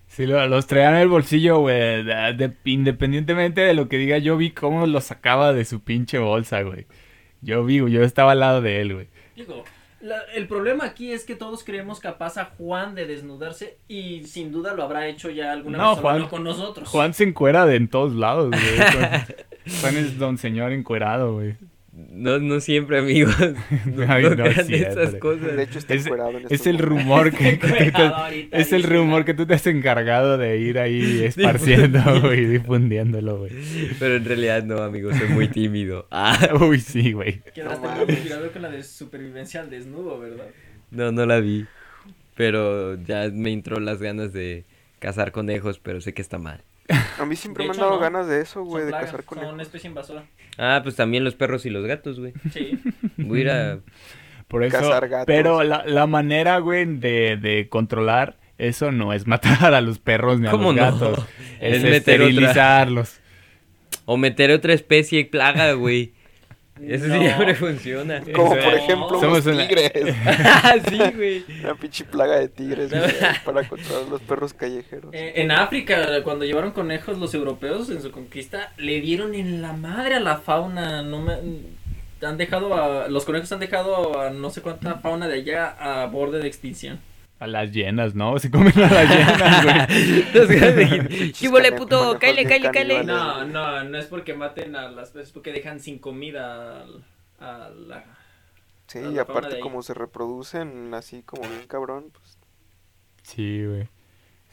Sí, lo- los traía en el bolsillo, güey. de- de- independientemente de lo que diga, yo vi cómo los sacaba de su pinche bolsa, güey. Yo vi, güey, yo estaba al lado de él, güey. Digo, la- el problema aquí es que todos creemos capaz a Juan de desnudarse y sin duda lo habrá hecho ya alguna No, vez Juan- con nosotros. Juan se encuera de en todos lados, güey. Juan, Juan es don señor encuerado, güey. No, no siempre, amigos. No, Ay, siempre. esas cosas. De hecho, está Es, en es el rumor que, ahorita, es el rumor que tú te has encargado de ir ahí esparciendo, güey, difundiéndolo, güey. Pero en realidad no, amigos, soy muy tímido. Ah, Uy, sí, güey. Quedaste No muy inspirado con la de supervivencia al desnudo, ¿verdad? no, no la vi. Pero ya me entró las ganas de cazar conejos, pero sé que está mal. A mí siempre De me han dado no. ganas de eso, güey, de cazar son conejos. especie invasora. Ah, pues también los perros y los gatos, güey. Sí. Voy a ir a... Por eso. Cazar gatos. Pero la, la manera, güey, de, de controlar eso no es matar a los perros ni a ¿Cómo los no? gatos. Es, Es meter otra- esterilizarlos. O meter otra especie plaga, güey. Eso No. siempre funciona. Como por ejemplo Somos los una- tigres. ah, sí, güey. Una pinche plaga de tigres, güey, para controlar los perros callejeros. Eh, en África, cuando llevaron conejos los europeos en su conquista, le dieron en la madre a la fauna. No me, han dejado a, los conejos han dejado a no sé cuánta fauna de allá a borde de extinción. A las llenas, ¿no? Se comen a las llenas, güey. Pinches ¡Qué huele, puto! ¡Cáele, cáele, cáele! No, no, no es porque maten a las es porque dejan sin comida al- a la... Sí, a y la aparte como se reproducen así como bien cabrón, pues Sí, güey.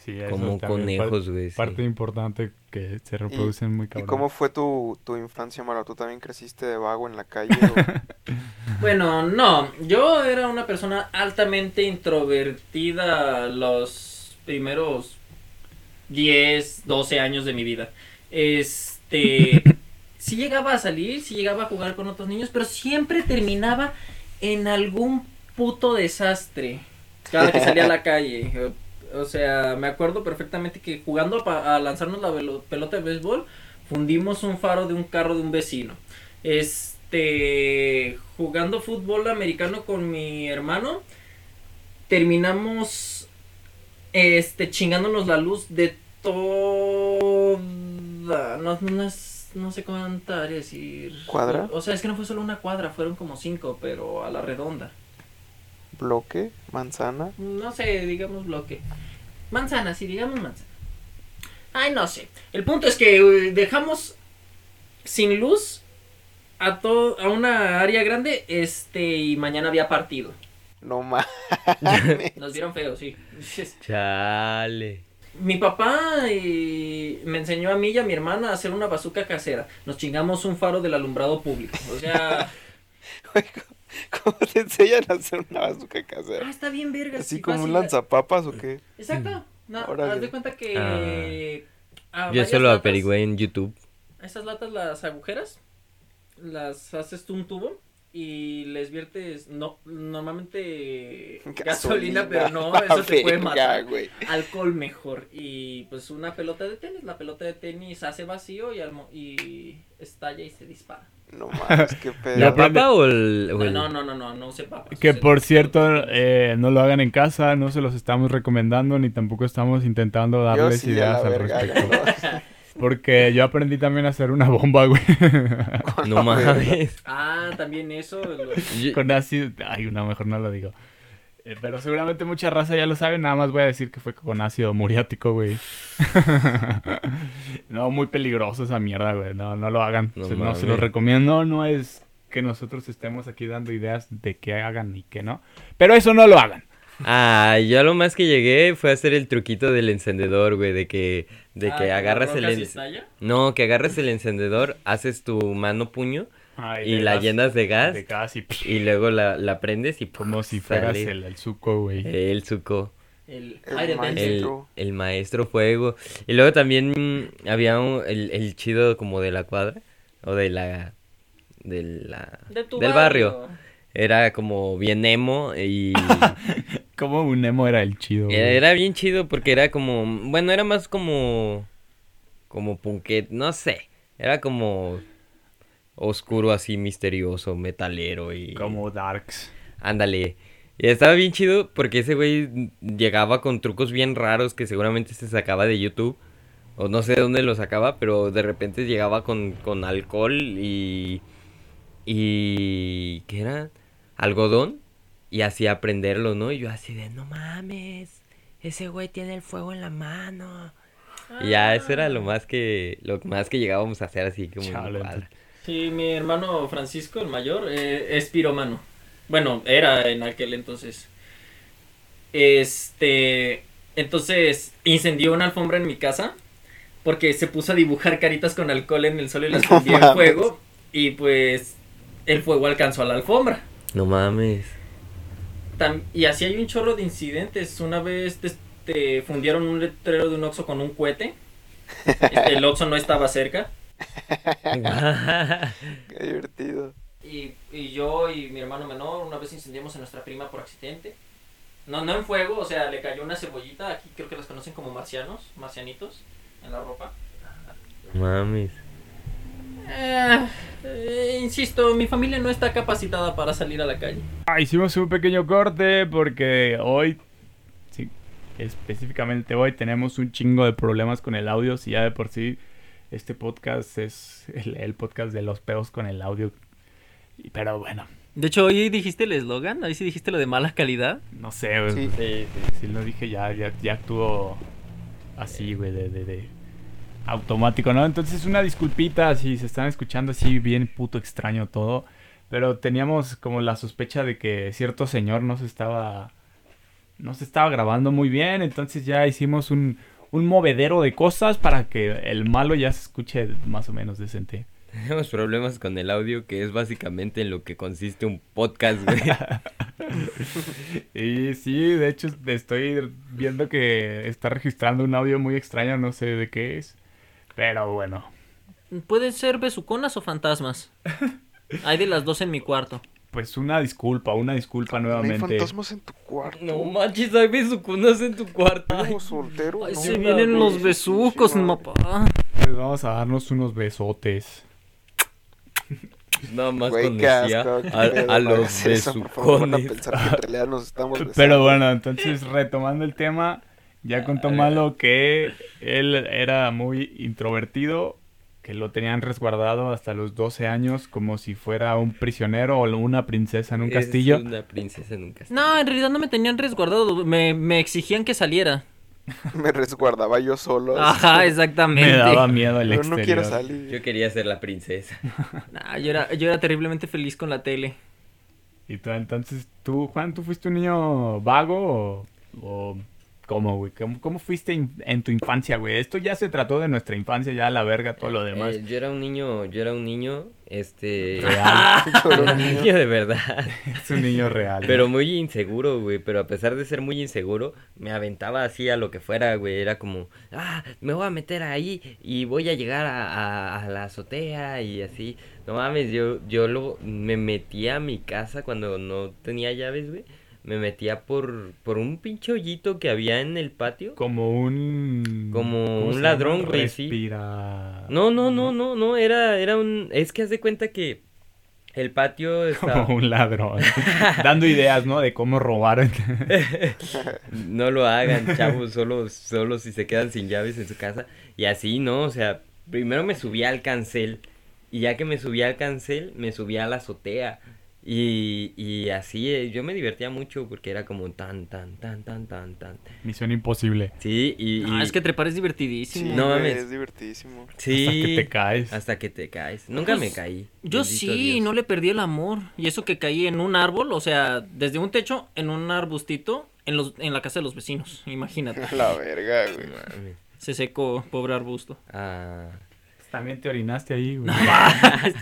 Sí, eso Como conejos, par- güey. sí. Parte importante que se reproducen muy ¿Y cabrón. cómo fue tu, tu infancia, Mara? ¿Tú también creciste de vago en la calle? o- Bueno, no, yo era una persona altamente introvertida los primeros 10, 12 años de mi vida. Este, sí llegaba a salir, sí llegaba a jugar con otros niños, pero siempre terminaba en algún puto desastre cada que salía a la calle. O sea, me acuerdo perfectamente que jugando a, lanzarnos la pelota de béisbol, fundimos un faro de un carro de un vecino. Este, jugando fútbol americano con mi hermano, terminamos, este, chingándonos la luz de toda, no, no, es- no sé cuánta decir. ¿Cuadra? O sea, es que no fue solo una cuadra, fueron como cinco, pero a la redonda. Bloque, manzana. No sé, digamos bloque. Manzana, sí, digamos manzana. Ay, no sé. El punto es que eh, dejamos sin luz a todo a una área grande, este y mañana había partido. No más. Nos vieron feo, sí. Chale. Mi papá eh, me enseñó a mí y a mi hermana a hacer una bazuca casera. Nos chingamos un faro del alumbrado público. O sea, ¿Cómo te enseñan a hacer una bazooka ah, casera? está bien verga. ¿Así sí, como un lanzapapas o qué? Exacto. No, Órale. haz de cuenta que a Yo varias solo latas- averigüé en YouTube. Esas latas, las agujeras, las haces tú un tubo y les viertes, no, normalmente gasolina, pero no, eso te puede matar. güey. Alcohol mejor. Y pues una pelota de tenis, la pelota de tenis hace vacío y, al mo- y estalla y se dispara. No mames, qué pedo. ¿La papa o el.? o No, el- no, no, no, no, no use papas. Que por cierto, eh, no lo hagan en casa, no se los estamos recomendando ni tampoco estamos intentando darles sí, ideas al verga. respecto. Porque yo aprendí también a hacer una bomba, güey. No mames. Ah, también eso. Yo- Con ácido. Ay, no, mejor no lo digo. Eh, pero seguramente mucha raza ya lo sabe, nada más voy a decir que fue con ácido muriático, güey. no, muy peligroso esa mierda, güey. No, no lo hagan. No Se- No, se lo recomiendo. No es que nosotros estemos aquí dando ideas de qué hagan y qué no. Pero eso no lo hagan. Ah, yo a lo más que llegué fue a hacer el truquito del encendedor, güey, de que, de Ah, que ¿con agarras el... en-? No, que agarras el encendedor, haces tu mano puño Ay, y la gas- llenas de gas De gas y... y luego la, la prendes y Como si sale fueras el, el suco, güey. el suco, El El Maestro. el maestro fuego. Y luego también había un- el, el chido como de la cuadra o de la... De la De tu del barrio. Era como bien emo y... Como un emo era el chido, güey. Era bien chido porque era como, bueno, era más como, como punquet, no sé, era como oscuro así, misterioso, metalero y... Como Darks. Ándale. Y estaba bien chido porque ese güey llegaba con trucos bien raros que seguramente se sacaba de YouTube. O no sé de dónde lo sacaba, pero de repente llegaba con, con alcohol y... Y... ¿Qué era? Algodón. Y hacía prenderlo, ¿no? Y yo así de, no mames, ese güey tiene el fuego en la mano. Y ya eso era lo más que, lo más que llegábamos a hacer así como cuadra. Sí, mi hermano Francisco, el mayor, eh, es piromano. Bueno, era en aquel entonces. Este, entonces incendió una alfombra en mi casa porque se puso a dibujar caritas con alcohol en el suelo y las No prendía en fuego y pues el fuego alcanzó a la alfombra. No mames. Tam- y así hay un chorro de incidentes. Una vez este, fundieron un letrero de un Oxxo con un cohete. Este, el Oxxo no estaba cerca. Qué divertido. Y, y yo y mi hermano menor una vez incendiamos a nuestra prima por accidente. No, no en fuego, o sea, le cayó una cebollita, aquí creo que las conocen como marcianos, marcianitos, en la ropa. Mames. Eh, eh, insisto, mi familia no está capacitada para salir a la calle. Ah, hicimos un pequeño corte porque hoy, sí, específicamente hoy tenemos un chingo de problemas con el audio. Si ya de por sí este podcast es el, el podcast de los pedos con el audio. Pero bueno, De hecho, hoy dijiste el eslogan, ahí sí dijiste lo de mala calidad. no sé, güey. Sí. Sí, Si lo dije ya, ya, ya actuó así, güey, de, de, de automático, ¿no? Entonces una disculpita si se están escuchando así bien puto extraño todo. Pero teníamos como la sospecha de que cierto señor no se estaba. No se estaba grabando muy bien. Entonces ya hicimos un, un movedero de cosas para que el malo ya se escuche más o menos decente. Tenemos problemas con el audio, que es básicamente en lo que consiste un podcast, güey. Y sí, de hecho estoy viendo que está registrando un audio muy extraño, no sé de qué es. Pero bueno. Pueden ser besuconas o fantasmas. Hay de las dos en mi cuarto. Pues una disculpa, una disculpa No hay nuevamente. fantasmas en tu cuarto. No manches, hay besucunas en tu cuarto. Como soltero. Ay, no, se vienen los besucos, Sí, papá. Pues vamos a darnos unos besotes. Nada más Güey, conocía asco, a, los eso, favor, a besucones. pensar que en realidad nos estamos Pero bueno, entonces retomando el tema, ya contó Malo que él era muy introvertido, que lo tenían resguardado hasta los 12 años como si fuera un prisionero o una princesa en un Es castillo. una princesa en un castillo. No, en realidad no me tenían resguardado, me, me exigían que saliera. Me resguardaba yo solo. Ajá, exactamente. Me daba miedo el Yo no exterior. quiero salir. Yo quería ser la princesa. Nah, yo, era, yo era terriblemente feliz con la tele. Y tú, entonces, tú, Juan, ¿tú fuiste un niño vago o, o cómo, güey? ¿Cómo, cómo fuiste in- en tu infancia, güey? Esto ya se trató de nuestra infancia, ya a la verga, todo lo demás. Eh, yo era un niño, yo era un niño, este... Real. Era un niño. de verdad. es un niño real. ¿no? Pero muy inseguro, güey. Pero a pesar de ser muy inseguro, me aventaba así a lo que fuera, güey. Era como, ah, me voy a meter ahí y voy a llegar a, a- a la azotea y así. No mames, yo, yo lo, me metía a mi casa cuando no tenía llaves, güey. Me metía por, por un pinche hoyito que había en el patio. Como un... Como ¿cómo un ladrón, güey, sí. Respira... No, no, no, no, no, era, era un... Es que haz de cuenta que el patio estaba... Como un ladrón. Dando ideas, ¿no? De cómo robar. No lo hagan, chavos, solo, solo si se quedan sin llaves en su casa. Y así, ¿no? O sea, primero me subí al cancel. Y ya que me subí al cancel, me subí a la azotea. Y, y así, eh, yo me divertía mucho porque era como tan, tan, tan, tan, tan, tan. Misión imposible. Sí, y... Ah, y- es que trepar es Sí, divertidísimo. No mames. es divertidísimo. Sí, Hasta que te caes. hasta que te caes. Nunca Pues, me caí. Yo sí, Dios. no le perdí el amor. Y eso que caí en un árbol, o sea, desde un techo, en un arbustito, en, los, en la casa de los vecinos. Imagínate. La verga, güey. Se secó, pobre arbusto. Ah. También te orinaste ahí, güey.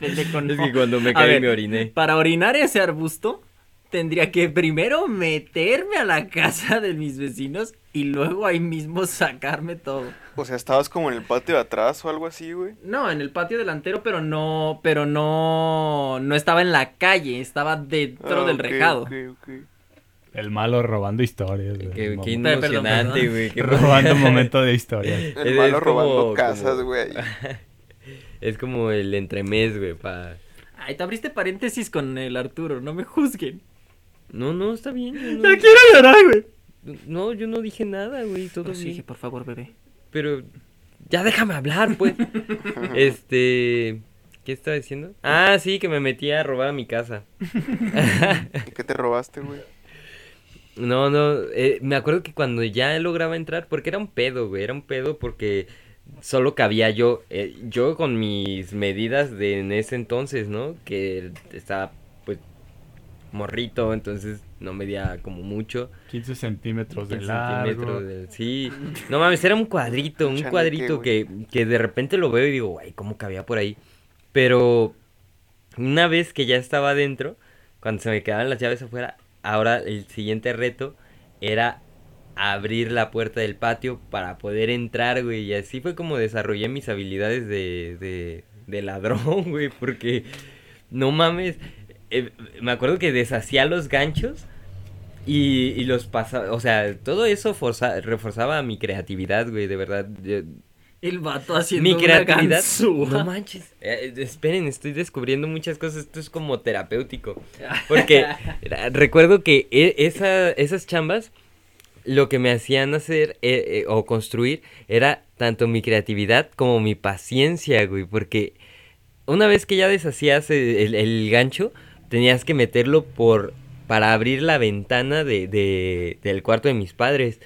Pendejo, Es que cuando me A caí ver, me oriné. Para orinar ese arbusto, tendría que primero meterme a la casa de mis vecinos y luego ahí mismo sacarme todo. O sea, estabas como en el patio de atrás o algo así, güey. No, en el patio delantero, pero no, pero no, no estaba en la calle, estaba dentro Ah, del ok, rejado. ok, ok. El malo robando historias, güey. Qué, qué emocionante, perdón. güey. qué Robando un momento de historias. El Es malo como- robando casas, como- güey. Es como el entremés, güey, pa... Ay, te abriste paréntesis con el Arturo, no me juzguen. No, no, está bien. yo Ya no, quiero llorar, güey. no, yo no dije nada, güey, todo bien. por favor, bebé. Pero ya déjame hablar, pues. este... ¿Qué estaba diciendo? Ah, sí, que me metí a robar a mi casa. ¿Y qué te robaste, güey? No, no, eh, me acuerdo que cuando ya lograba entrar, porque era un pedo, güey, era un pedo porque solo cabía yo, eh, yo con mis medidas de en ese entonces, ¿no? Que estaba, pues, morrito, entonces no medía como mucho. 15 centímetros de 15 largo. centímetros de- Sí, no mames, era un cuadrito, un cuadrito que, que de repente lo veo y digo, güey, ¿cómo cabía por ahí? Pero una vez que ya estaba adentro, cuando se me quedaban las llaves afuera, ahora el siguiente reto era abrir la puerta del patio para poder entrar, güey. Y así fue como desarrollé mis habilidades de, de, de ladrón, güey, porque no mames, eh, me acuerdo que deshacía los ganchos. Y, y los pasaba, o sea, todo eso forza- reforzaba mi creatividad, güey, de verdad. yo- El vato haciendo mi una creatividad. ganzúa. No manches. Eh, eh, esperen, estoy descubriendo muchas cosas. Esto es como terapéutico. Porque ra- recuerdo que e- esa, esas chambas lo que me hacían hacer eh, eh, o construir era tanto mi creatividad como mi paciencia, güey. Porque una vez que ya deshacías el, el- gancho, tenías que meterlo por para abrir la ventana de, de- del cuarto de mis padres.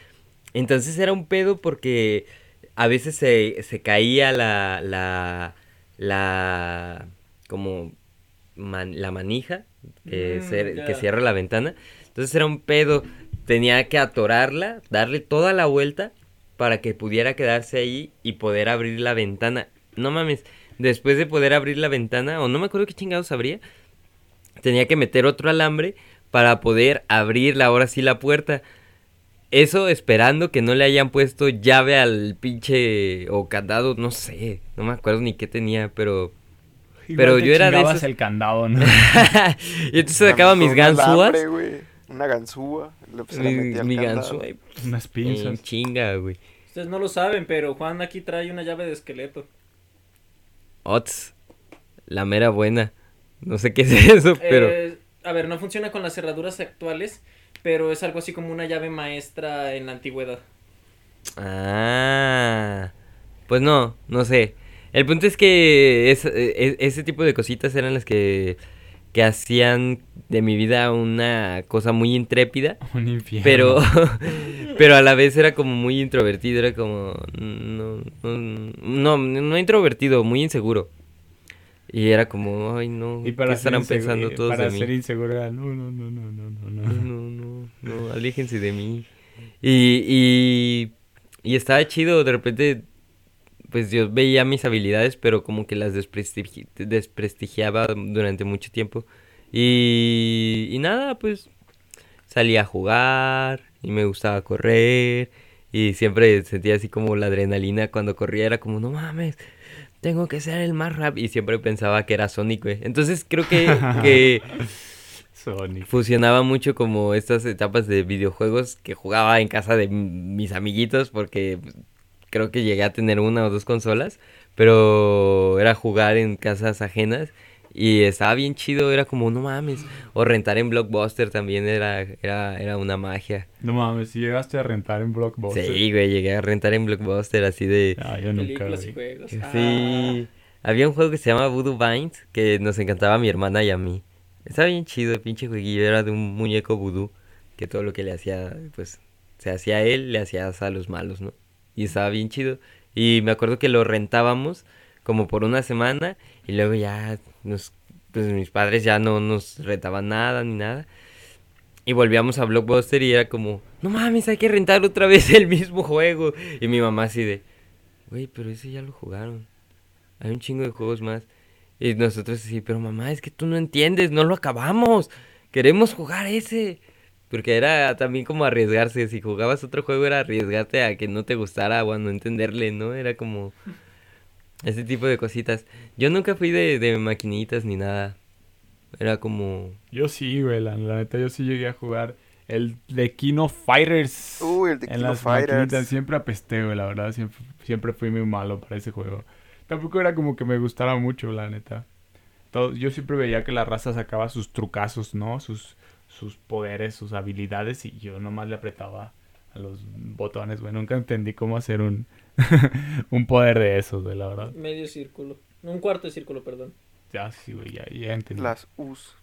Entonces era un pedo porque a veces se, se caía la, la, la, como man- la manija que, Mm, que cierra la ventana. Entonces era un pedo, tenía que atorarla, darle toda la vuelta para que pudiera quedarse ahí y poder abrir la ventana. No mames, después de poder abrir la ventana, o no me acuerdo qué chingados abría, tenía que meter otro alambre para poder abrir ahora sí la puerta. Eso esperando que no le hayan puesto llave al pinche o candado, no sé, no me acuerdo ni qué tenía, pero Igual Pero te yo era de esos- el candado, ¿no? y entonces sacaba mis ganzúas, alambre, güey, Una ganzúa. la mi, al ganzúa, y, Unas pinzas. chinga, güey. Ustedes no lo saben, pero Juan aquí trae una llave de esqueleto. Ots, la mera buena. No sé qué es eso, pero... Eh, a ver, no funciona con las cerraduras actuales, pero es algo así como una llave maestra en la antigüedad. Ah, pues no, no sé. El punto es que es- e- ese tipo de cositas eran las que, que hacían de mi vida una cosa muy intrépida, Un infierno. pero, pero a la vez era como muy introvertido, era como, no, no, no, introvertido, muy inseguro. Y era como, ay no, Y para ¿qué estarán pensando todos para de mí? ser inseguro era, no, no, no, no, no, no, No, no. no, no, no, aléjense de mí. Y, y, y estaba chido, de repente, pues yo veía mis habilidades, pero como que las desprestigi- desprestigiaba durante mucho tiempo. Y, y nada, pues salía a jugar y me gustaba correr. Y siempre sentía así como la adrenalina cuando corría, era como, no mames, tengo que ser el más rápido. Y siempre pensaba que era Sonic, güey. Entonces creo que, que Sonic. fusionaba mucho como estas etapas de videojuegos que jugaba en casa de mis amiguitos porque creo que llegué a tener una o dos consolas, pero era jugar en casas ajenas y estaba bien chido, era como no mames, o rentar en Blockbuster también era era era una magia. No mames, si llegaste a rentar en Blockbuster. Sí, güey, llegué a rentar en Blockbuster así de Ah, yo nunca, Películas y güey. juegos. Sí. Había un juego que se llama Voodoo Vines que nos encantaba a mi hermana y a mí. Estaba bien chido, el pinche jueguillo. Era de un muñeco vudú que todo lo que le hacía, pues, se hacía a él, le hacías a los malos, ¿no? Y estaba bien chido. Y me acuerdo que lo rentábamos como por una semana y luego ya nos, pues mis padres ya no nos rentaban nada ni nada. Y volvíamos a Blockbuster y era como, no mames, hay que rentar otra vez el mismo juego. Y mi mamá así de, güey, pero ese ya lo jugaron. Hay un chingo de juegos más. Y nosotros así, pero mamá, es que tú no entiendes, no lo acabamos. Queremos jugar ese. Porque era también como arriesgarse. Si jugabas otro juego era arriesgarte a que no te gustara o a no entenderle, ¿no? Era como ese tipo de cositas. Yo nunca fui de, de maquinitas ni nada. Era como... Yo sí, güey, la, la neta, yo sí llegué a jugar el de Kino Fighters. Uy, el de en Kino las Fighters. maquinitas. Siempre apesté, güey, la verdad, siempre, siempre fui muy malo para ese juego. Tampoco era como que me gustara mucho, la neta. Todo, yo siempre veía que la raza sacaba sus trucazos, ¿no? Sus, sus poderes, sus habilidades y yo nomás le apretaba a los botones, güey. Nunca entendí cómo hacer un, un poder de esos, güey, la verdad. Medio círculo. Un cuarto de círculo, perdón. Ya, sí, güey, ya, ya entendí. Las U's.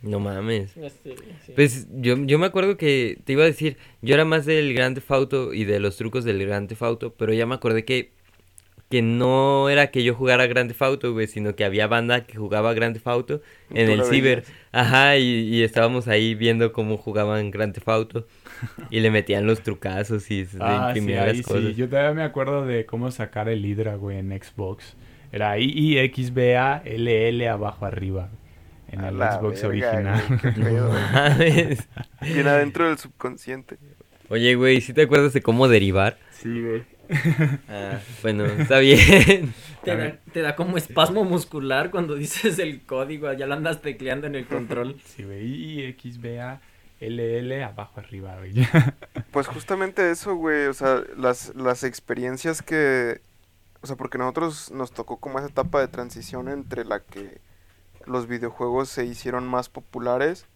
No mames. Este, sí. Pues yo, yo me acuerdo que te iba a decir, yo era más del Grand Theft Auto y de los trucos del Grand Theft Auto, pero ya me acordé que, que no era que yo jugara Grand Theft Auto, güey, sino que había banda que jugaba Grand Theft Auto en el ciber. veías. Ajá, y, y estábamos ahí viendo cómo jugaban Grand Theft Auto y le metían los trucazos y Ah, sí, imprimían ahí las sí. cosas. Yo todavía me acuerdo de cómo sacar el Hydra, güey, en Xbox. Era I-I-X-B-A-L-L abajo arriba. En A el la Xbox verga, original. güey. Bien adentro del subconsciente. Oye, güey, ¿sí te acuerdas de cómo derivar? sí, güey. Ah, bueno, está bien. Te da, te da como espasmo muscular cuando dices el código, ya lo andas tecleando en el control. Sí, güey. I-I-X-B-A-L-L abajo arriba, güey. Pues justamente eso, güey, o sea, las, las experiencias que, o sea, porque nosotros nos tocó como esa etapa de transición entre la que los videojuegos se hicieron más populares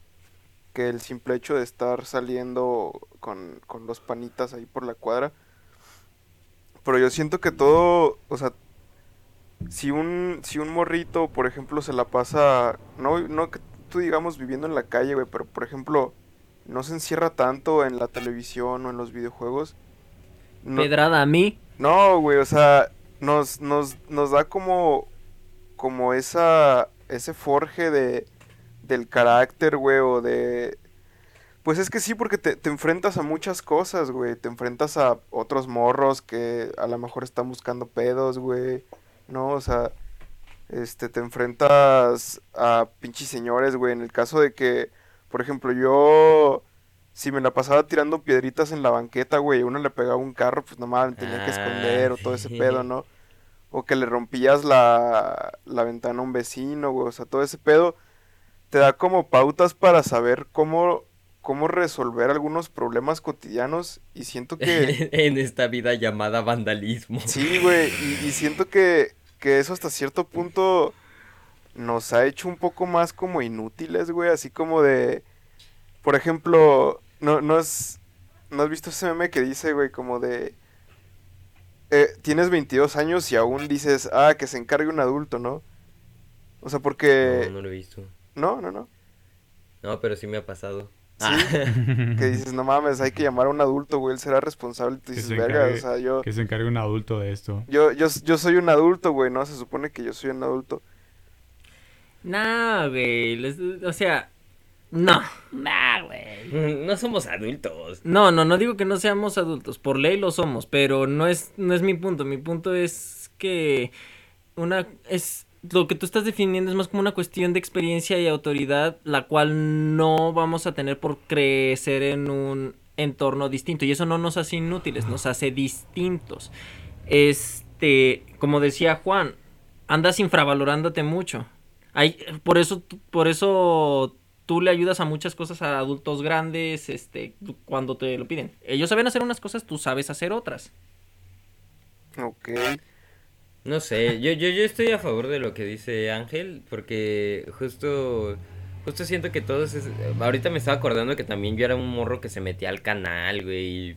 que el simple hecho de estar saliendo con, con los panitas ahí por la cuadra. Pero yo siento que todo, o sea, si un, si un morrito, por ejemplo, se la pasa, no, no que tú digamos viviendo en la calle, güey, pero por ejemplo, no se encierra tanto en la televisión o en los videojuegos. No, Pedrada a mí. no, güey, o sea, nos, nos, nos da como, como esa, ese forje de, del carácter, güey, o de... Pues es que sí, porque te, te enfrentas a muchas cosas, güey. Te enfrentas a otros morros que a lo mejor están buscando pedos, güey. ¿No? O sea, este, te enfrentas a pinches señores, güey. En el caso de que, por ejemplo, yo, si me la pasaba tirando piedritas en la banqueta, güey, y uno le pegaba un carro, pues nomás me tenía que Ah, esconder o todo ese sí. pedo, ¿no? O que le rompías la, la ventana a un vecino, güey. O sea, todo ese pedo te da como pautas para saber cómo, cómo resolver algunos problemas cotidianos. Y siento que... en esta vida llamada vandalismo. Sí, güey, y, y siento que, que eso hasta cierto punto nos ha hecho un poco más como inútiles, güey, así como de, por ejemplo, no, no, has, no has visto ese meme que dice, güey, como de, eh, tienes 22 años y aún dices, ah, que se encargue un adulto, ¿no? O sea, porque... No, no lo he visto. No, no, no. No, pero sí me ha pasado. Sí, Ah. que dices, no mames, hay que llamar a un adulto, güey, él será responsable. Y tú Que dices, se verga, encargue- o sea, yo, Que se encargue un adulto de esto. yo, yo, yo soy un adulto, güey, ¿no? Se supone que yo soy un adulto. No, güey. les- O sea, no. Nah, güey. No somos adultos. No, no, no digo que no seamos adultos. Por ley lo somos, pero no es, no es mi punto. Mi punto es que una es lo que tú estás definiendo es más como una cuestión de experiencia y autoridad, la cual no vamos a tener por crecer en un entorno distinto. Y eso no nos hace inútiles, nos hace distintos. Este, como decía Juan, andas infravalorándote mucho. Hay, por eso, por eso tú le ayudas a muchas cosas a adultos grandes, este, cuando te lo piden. Ellos saben hacer unas cosas, tú sabes hacer otras. Ok. No sé, yo, yo, yo estoy a favor de lo que dice Ángel, porque justo, justo siento que todos, es- ahorita me estaba acordando que también yo era un morro que se metía al canal, güey,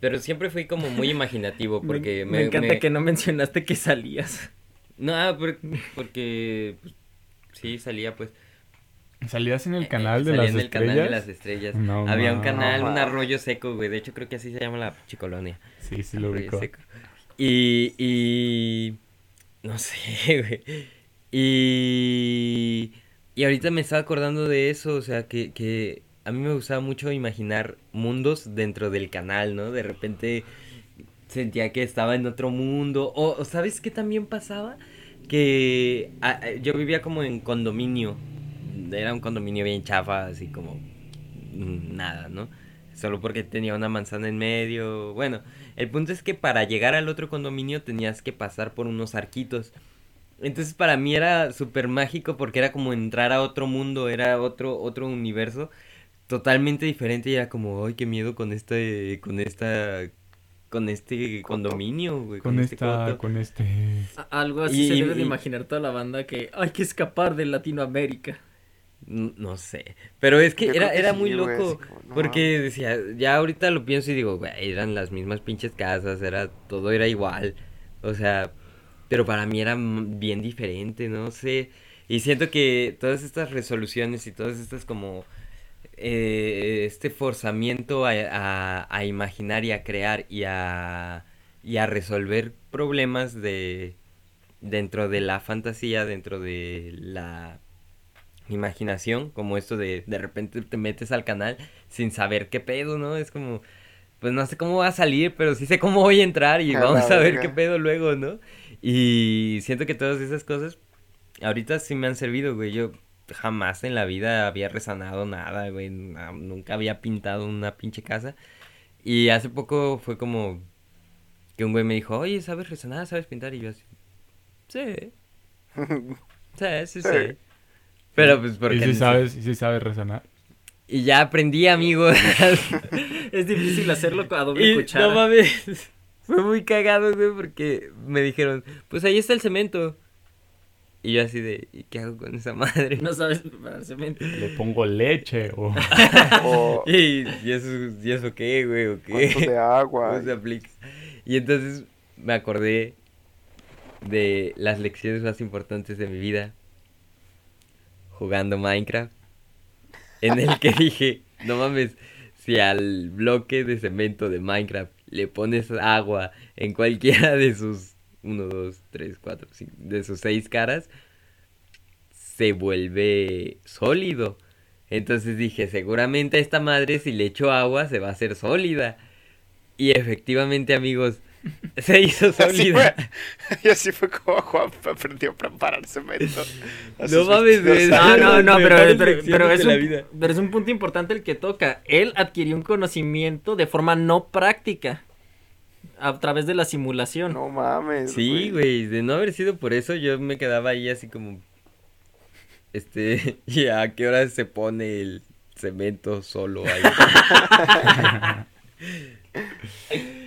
pero siempre fui como muy imaginativo, porque me, me encanta que no mencionaste que salías. No, por- porque, pues, sí, salía pues. ¿Salías en el eh, canal de salía las en el estrellas? canal de las estrellas. No Había un canal, No un arroyo seco, güey, de hecho creo que así se llama la chicolonia. Sí, sí lo ubico. seco. Y, y, no sé, güey. Y, y ahorita me estaba acordando de eso, o sea, que, que a mí me gustaba mucho imaginar mundos dentro del canal, ¿no? De repente sentía que estaba en otro mundo. O, ¿sabes qué también pasaba? Que ah, ah, yo vivía como en condominio. Era un condominio bien chafa, así como mm, nada, ¿no? Solo porque tenía una manzana en medio. Bueno, el punto es que para llegar al otro condominio tenías que pasar por unos arquitos. Entonces para mí era súper mágico porque era como entrar a otro mundo, era otro, otro universo totalmente diferente y era como, ay, qué miedo con este, con esta, con este Coto. condominio, güey, Con este esta, coto". con este... A- Algo así Y- se y- debe de imaginar toda la banda que hay que escapar de Latinoamérica. No sé, pero es que Yo era, que era sí, muy loco, no porque decía, ya ahorita lo pienso y digo, güey, eran las mismas pinches casas, era, todo era igual, o sea, pero para mí era bien diferente, no sé, y siento que todas estas resoluciones y todas estas como, eh, este forzamiento a, a, a imaginar y a crear y a, y a resolver problemas de, dentro de la fantasía, dentro de la imaginación, como esto de de repente te metes al canal sin saber qué pedo, ¿no? Es como, pues no sé cómo va a salir, pero sí sé cómo voy a entrar y vamos a ver qué pedo luego, ¿no? Y siento que todas esas cosas ahorita sí me han servido, güey. Yo jamás en la vida había resanado nada, güey. Nunca había pintado una pinche casa. Y hace poco fue como que un güey me dijo, oye, ¿sabes resanar? ¿Sabes pintar? Y yo así, sí, sí, sí, sí. Pero pues porque... ¿Y si sabes, y si sabes resonar? Y ya aprendí, amigo. Es difícil hacerlo a doble y cuchara. no mames. Fue muy cagado, güey, porque me dijeron, pues ahí está el cemento. Y yo así de, ¿y qué hago con esa madre? No sabes preparar cemento. Le pongo leche o... O ¿Y, y eso, ¿Y eso qué, güey? ¿O cuánto qué? de agua. ¿Cómo se aplica? Y entonces me acordé de las lecciones más importantes de mi vida jugando Minecraft. En el que dije, no mames, si al bloque de cemento de Minecraft le pones agua en cualquiera de sus 1, 2, 3, 4, 5, de sus seis caras, se vuelve sólido. Entonces dije, seguramente a esta madre si le echo agua se va a hacer sólida. Y efectivamente, amigos, se hizo Así fue, sólida. y así fue como Juan aprendió a preparar cemento. a No mames, 22 güey. No, no, no, pero, pero, pero es un, pero es un punto importante el que toca. Él adquirió un conocimiento de forma no práctica a través de la simulación. No mames. Sí, güey, de no haber sido por eso yo me quedaba ahí así como... Este, ¿y a qué hora se pone el cemento solo ahí?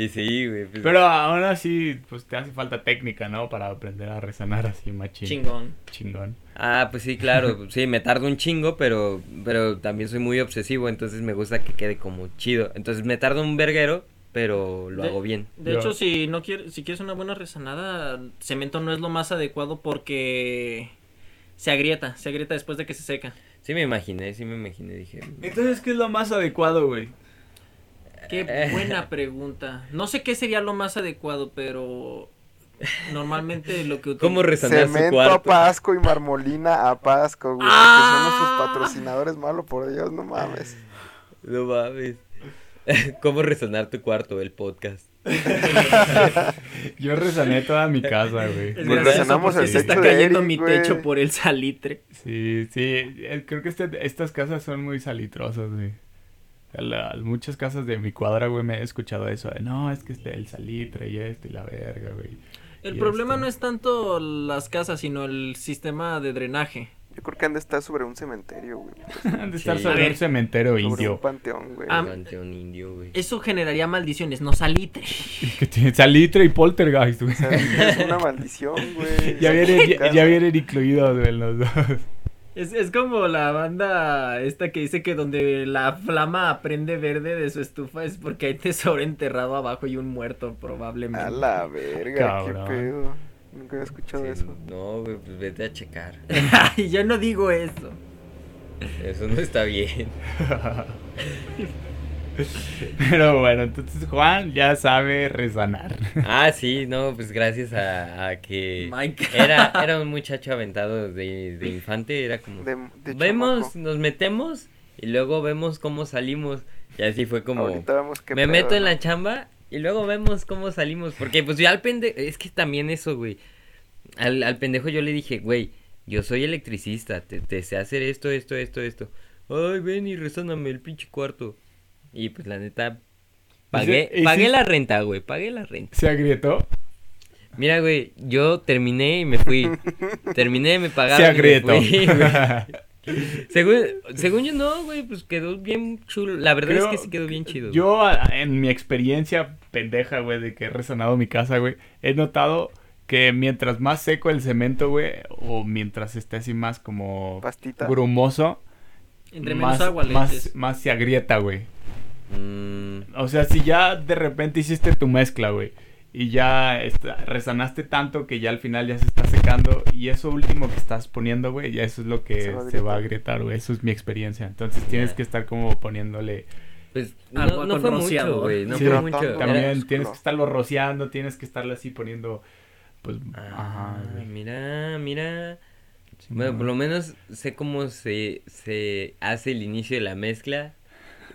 Y sí, güey. pues, Pero aún así, pues te hace falta técnica, ¿no? Para aprender a resonar así machín. Chingón. Chingón. Ah, pues sí, claro. Sí, me tardo un chingo, pero, pero también soy muy obsesivo, entonces me gusta que quede como chido. Entonces me tardo un verguero, pero lo De- hago bien. De Yo- hecho, si no quieres, si quieres una buena rezanada, cemento no es lo más adecuado porque se agrieta, se agrieta después de que se seca. Sí me imaginé, sí me imaginé, dije... Entonces, ¿qué es lo más adecuado, güey? Qué buena pregunta. No sé qué sería lo más adecuado, pero normalmente lo que ¿Cómo utilizo- su Cemento a? Pasco y Marmolina a Pasco, güey. Ah. Que son nuestros patrocinadores, malo por Dios, no mames. No mames. ¿Cómo resonar tu cuarto, el podcast? Yo resané toda mi casa, güey. Es Pues porque el se está cayendo Eric, mi güey. techo por el salitre. Sí, sí. Creo que este- estas casas son muy salitrosas, güey. A la- muchas casas de mi cuadra, güey, me he escuchado eso. de, no, es que este, el salitre y esto y la verga, güey. El Y problema esto. no es tanto las casas, sino el sistema de drenaje. Yo creo que han de estar sobre un cementerio, güey. Han de estar Sí. sobre un cementerio Sobre un indio. panteón, güey. Ah, Panteón indio, güey. Eso generaría maldiciones, no salitre. Que tiene salitre y poltergeist, güey. O sea, es una maldición, güey. Ya vienen, ya, Casa. ya vienen incluidos, güey, los dos. Es, es como la banda esta que dice que donde la flama prende verde de su estufa es porque hay tesoro enterrado abajo y un muerto probablemente. A la verga, Cabrón. qué pedo. Nunca había escuchado Sí, eso. no, pues vete a checar. Ay, yo no digo eso. Eso no está bien. Pero bueno, entonces Juan ya sabe resanar. Ah, sí, no, pues gracias a, a que era, era un muchacho aventado de, de infante, era como... De, de vemos, chamaco. nos metemos y luego vemos cómo salimos. Y así fue como... Me pedo, meto en ¿no? la chamba y luego vemos cómo salimos. Porque pues yo al pendejo, es que también eso, güey. Al, al pendejo yo le dije, güey, yo soy electricista, te, te sé hacer esto, esto, esto, esto. Ay, ven y resóname el pinche cuarto. Y pues la neta, pagué, ¿Y si- pagué la renta, güey, pagué la renta. ¿Se agrietó? Mira, güey, yo terminé y me fui. Terminé, me pagaron. Se y me agrietó. fui, güey. según, según yo no, güey, pues quedó bien chulo. La verdad Creo es que sí quedó bien chido. Yo, en mi experiencia pendeja, güey, de que he resonado mi casa, güey, he notado que mientras más seco el cemento, güey, o mientras esté así más como Pastita. grumoso, Entre menos más, agua le más, eches. más se agrieta, güey. Mm, O sea, si ya de repente hiciste tu mezcla, güey, y ya está- resanaste tanto que ya al final ya se está secando, y eso último que estás poniendo, güey, ya eso es lo que Se va a se va a agrietar. güey. Eso es mi experiencia. Entonces tienes que estar como poniéndole... pues no, no fue mucho, rociador. güey. No Sí, fue mucho. También Era- tienes que estarlo rociando, tienes que estarle así poniendo, pues, Ah, ajá, mira, mira. Sí, Bueno, no. por lo menos sé cómo se, se hace el inicio de la mezcla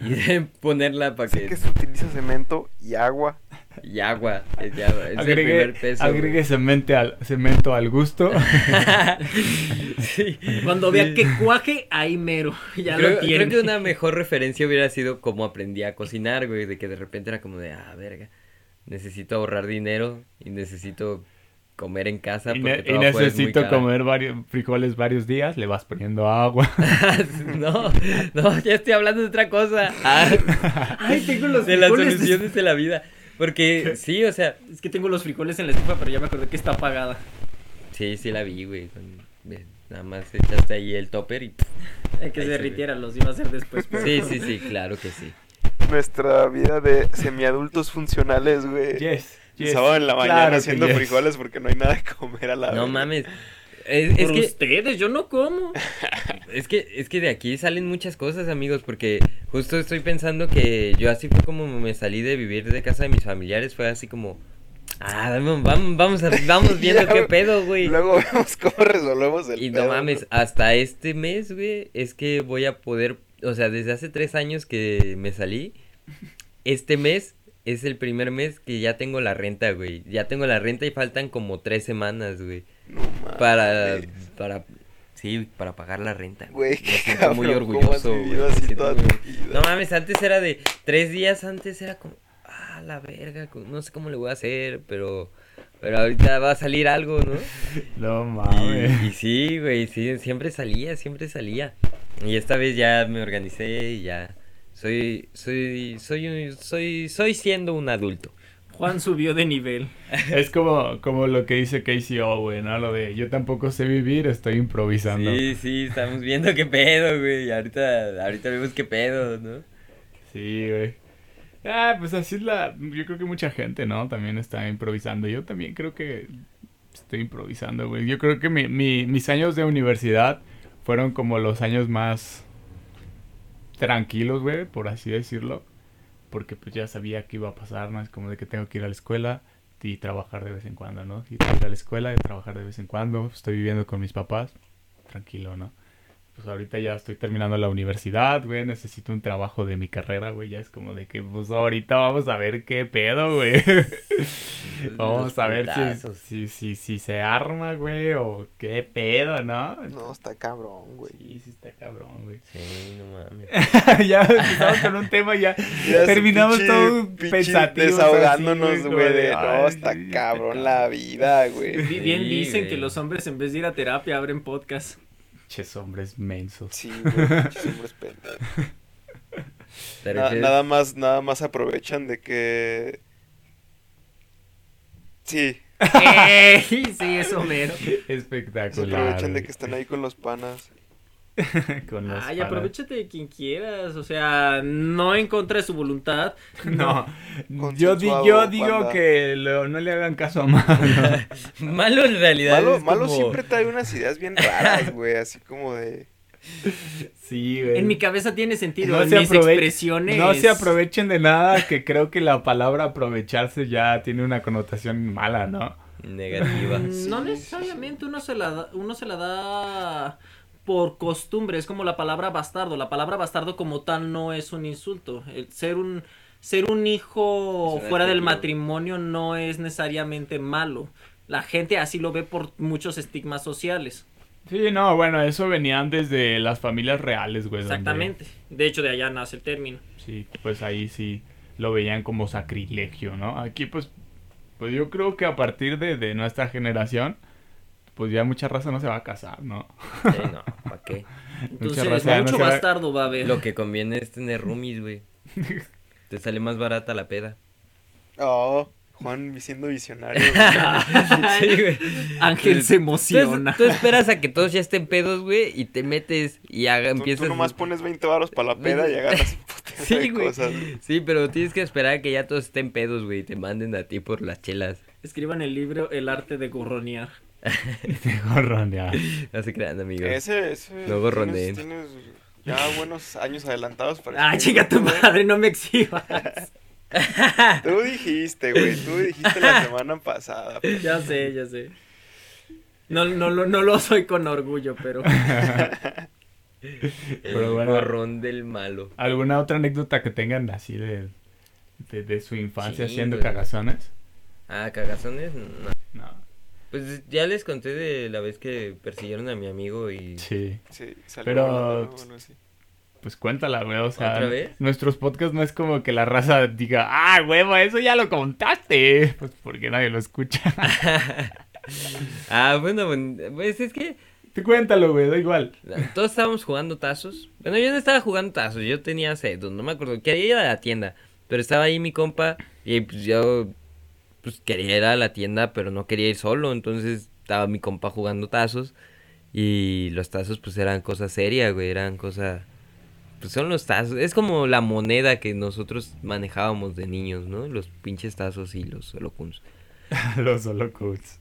y de ponerla para que... que se utiliza cemento y agua. Y agua, es, ya- es el Agregue, primer peso. güey. agregue cemento al, cemento al gusto. sí. Cuando vea que cuaje, ahí mero. Ya creo, lo tiene. creo que una mejor referencia hubiera sido cómo aprendí a cocinar, güey, de que de repente era como de, ah, verga, necesito ahorrar dinero y necesito comer en casa y, ne- necesito caro". comer varios frijoles varios días, le vas poniendo agua. no, no, ya estoy hablando de otra cosa. Ah, Ay, tengo los de las soluciones de la vida. Porque sí, o sea, Es que tengo los frijoles en la estufa, pero ya me acordé que está apagada. sí, sí la vi, güey. Nada más echaste ahí el topper y... pff. Hay que Ahí se se ve. derritiera, los iba a hacer después. pero- Sí, sí, sí, claro que sí. Nuestra vida de semiadultos funcionales, güey. yes, yes. Sábado en la mañana Claro haciendo yes. frijoles porque no hay nada que comer a la No mames. Es, es Por que, ustedes, yo no como. es que es que de aquí salen muchas cosas, amigos, porque justo estoy pensando que yo así fue como me salí de vivir de casa de mis familiares, fue así como ah, vamos vamos vamos, a- vamos viendo Ya, qué pedo, güey. Luego vemos cómo resolvemos el Y no pedo, mames, hasta este mes, güey, es que voy a poder, o sea, desde hace tres años que me salí, este mes es el primer mes que ya tengo la renta, güey. Ya tengo la renta y faltan como tres semanas, güey. No mames. Para, para, sí, para pagar la renta. Güey, Me qué siento muy cabrón, ¿cómo has orgulloso, güey. vivido me así siento toda muy- tu vida? No mames, antes era de tres días antes era como, ah, la verga, no sé cómo le voy a hacer, pero, pero ahorita va a salir algo, ¿no? No Y, mames. y sí, güey, sí, siempre salía, siempre salía. Y esta vez ya me organicé y ya soy, soy, soy, un- soy, soy siendo un adulto. Juan subió de nivel. Es como, como lo que dice Casey Owen, ¿no? Lo de yo tampoco sé vivir, estoy improvisando. Sí, sí, estamos viendo qué pedo, güey. Ahorita, ahorita vemos qué pedo, ¿no? Sí, güey. Ah, pues así es la... Yo creo que mucha gente, ¿no? También está improvisando. Yo también creo que estoy improvisando, güey. Yo creo que mi, mi- mis años de universidad fueron como los años más tranquilos, güey, por así decirlo. Porque pues ya sabía que iba a pasar, ¿no? Es como de que tengo que ir a la escuela y trabajar de vez en cuando, ¿no? Ir a la escuela y trabajar de vez en cuando. Estoy viviendo con mis papás. Tranquilo, ¿no? Pues ahorita ya estoy terminando la universidad, güey. Necesito un trabajo de mi carrera, güey. Ya es como de que, pues ahorita vamos a ver qué pedo, güey. vamos Los a ver putazos. si, si, si, si se arma, güey, o qué pedo, ¿no? No, está cabrón, güey. Sí, sí está cabrón, güey. Sí, no mames. ya empezamos con un tema y ya Ya terminamos pinche- todo pinche pensativos. Desahogándonos, así, güey, de no, está cabrón la vida, güey. Bi- Bien Sí, dicen güey. que los hombres en vez de ir a terapia abren podcast. Ches hombres mensos. Sí, güey, pinches hombres pendejos. ¿Te Na- nada más, nada más aprovechan de que. Sí. Sí, es Homero. se Espectacular. aprovechan de que están ahí con los panas. Con los Ay, aprovechate de quien quieras. O sea, no en contra de su voluntad. No, yo, di- yo digo banda. que lo- no le hagan caso a Malo. Malo en realidad. Malo, es malo como- siempre trae unas ideas bien raras, güey, así como de. Sí, güey. En mi cabeza tiene sentido. No en se, mis expresiones. no se aprovechen de nada, que creo que la palabra aprovecharse ya tiene una connotación mala, ¿no? Negativa. Sí, no necesariamente uno se la da, uno se la da por costumbre, es como la palabra bastardo. La palabra bastardo como tal no es un insulto. El ser un ser un hijo fuera del matrimonio no es necesariamente malo. La gente así lo ve por muchos estigmas sociales. Sí, no, bueno, eso venían desde las familias reales, güey. donde- Exactamente. De hecho, de allá nace el término. Sí, pues ahí sí lo veían como sacrilegio, ¿no? Aquí pues, pues yo creo que a partir de, de nuestra generación, pues ya mucha raza no se va a casar, ¿no? Sí, no, ¿para qué? Entonces, raza no mucho va- bastardo va a haber. Lo que conviene es tener roomies, güey. Te sale más barata la peda. Oh, Juan siendo visionario. Sí, güey. Ángel se emociona. tú esperas a que todos ya estén pedos, güey, y te metes y haga, Tú, empiezas... tú nomás pones 20 varos para la peda y agarras un Sí, de güey. cosas. güey. Sí, pero tienes que esperar a que ya todos estén pedos, güey, y te manden a ti por las chelas. Escriban el libro El arte de gorronear. De gorronear. No se crean, amigos. Ese, ese. No gorroneen. Tienes, tienes ya buenos años adelantados para Ah, chica tu madre, no me exhibas. Tú dijiste, güey. Tú dijiste la semana pasada. pues. Ya sé, ya sé. No, no, lo- no lo soy con orgullo, pero. El Pero bueno. gorrón del malo. ¿Alguna otra anécdota que tengan así de, de, de su infancia Sí, haciendo güey. cagazones? Ah, cagazones, no. No. Pues ya les conté de la vez que persiguieron a mi amigo y... Sí. Sí, salió Pero- volando, ¿no? Bueno, sí. Pues cuéntala, güey. O sea, ¿Otra vez? nuestros podcasts no es como que la raza diga, ah, huevo, eso ya lo contaste. Pues porque nadie lo escucha. ah, bueno, bueno, pues es que Tú cuéntalo, güey, da igual. todos estábamos jugando tazos. Bueno, yo no estaba jugando tazos, yo tenía sed, no me acuerdo. Quería ir a la tienda, pero estaba ahí mi compa y pues yo pues quería ir a la tienda, pero no quería ir solo, entonces estaba mi compa jugando tazos y los tazos pues eran cosas serias, güey, eran cosas... Pues son los tazos, es como la moneda que nosotros manejábamos de niños, ¿no? Los pinches tazos y los holocuns. los holocuns.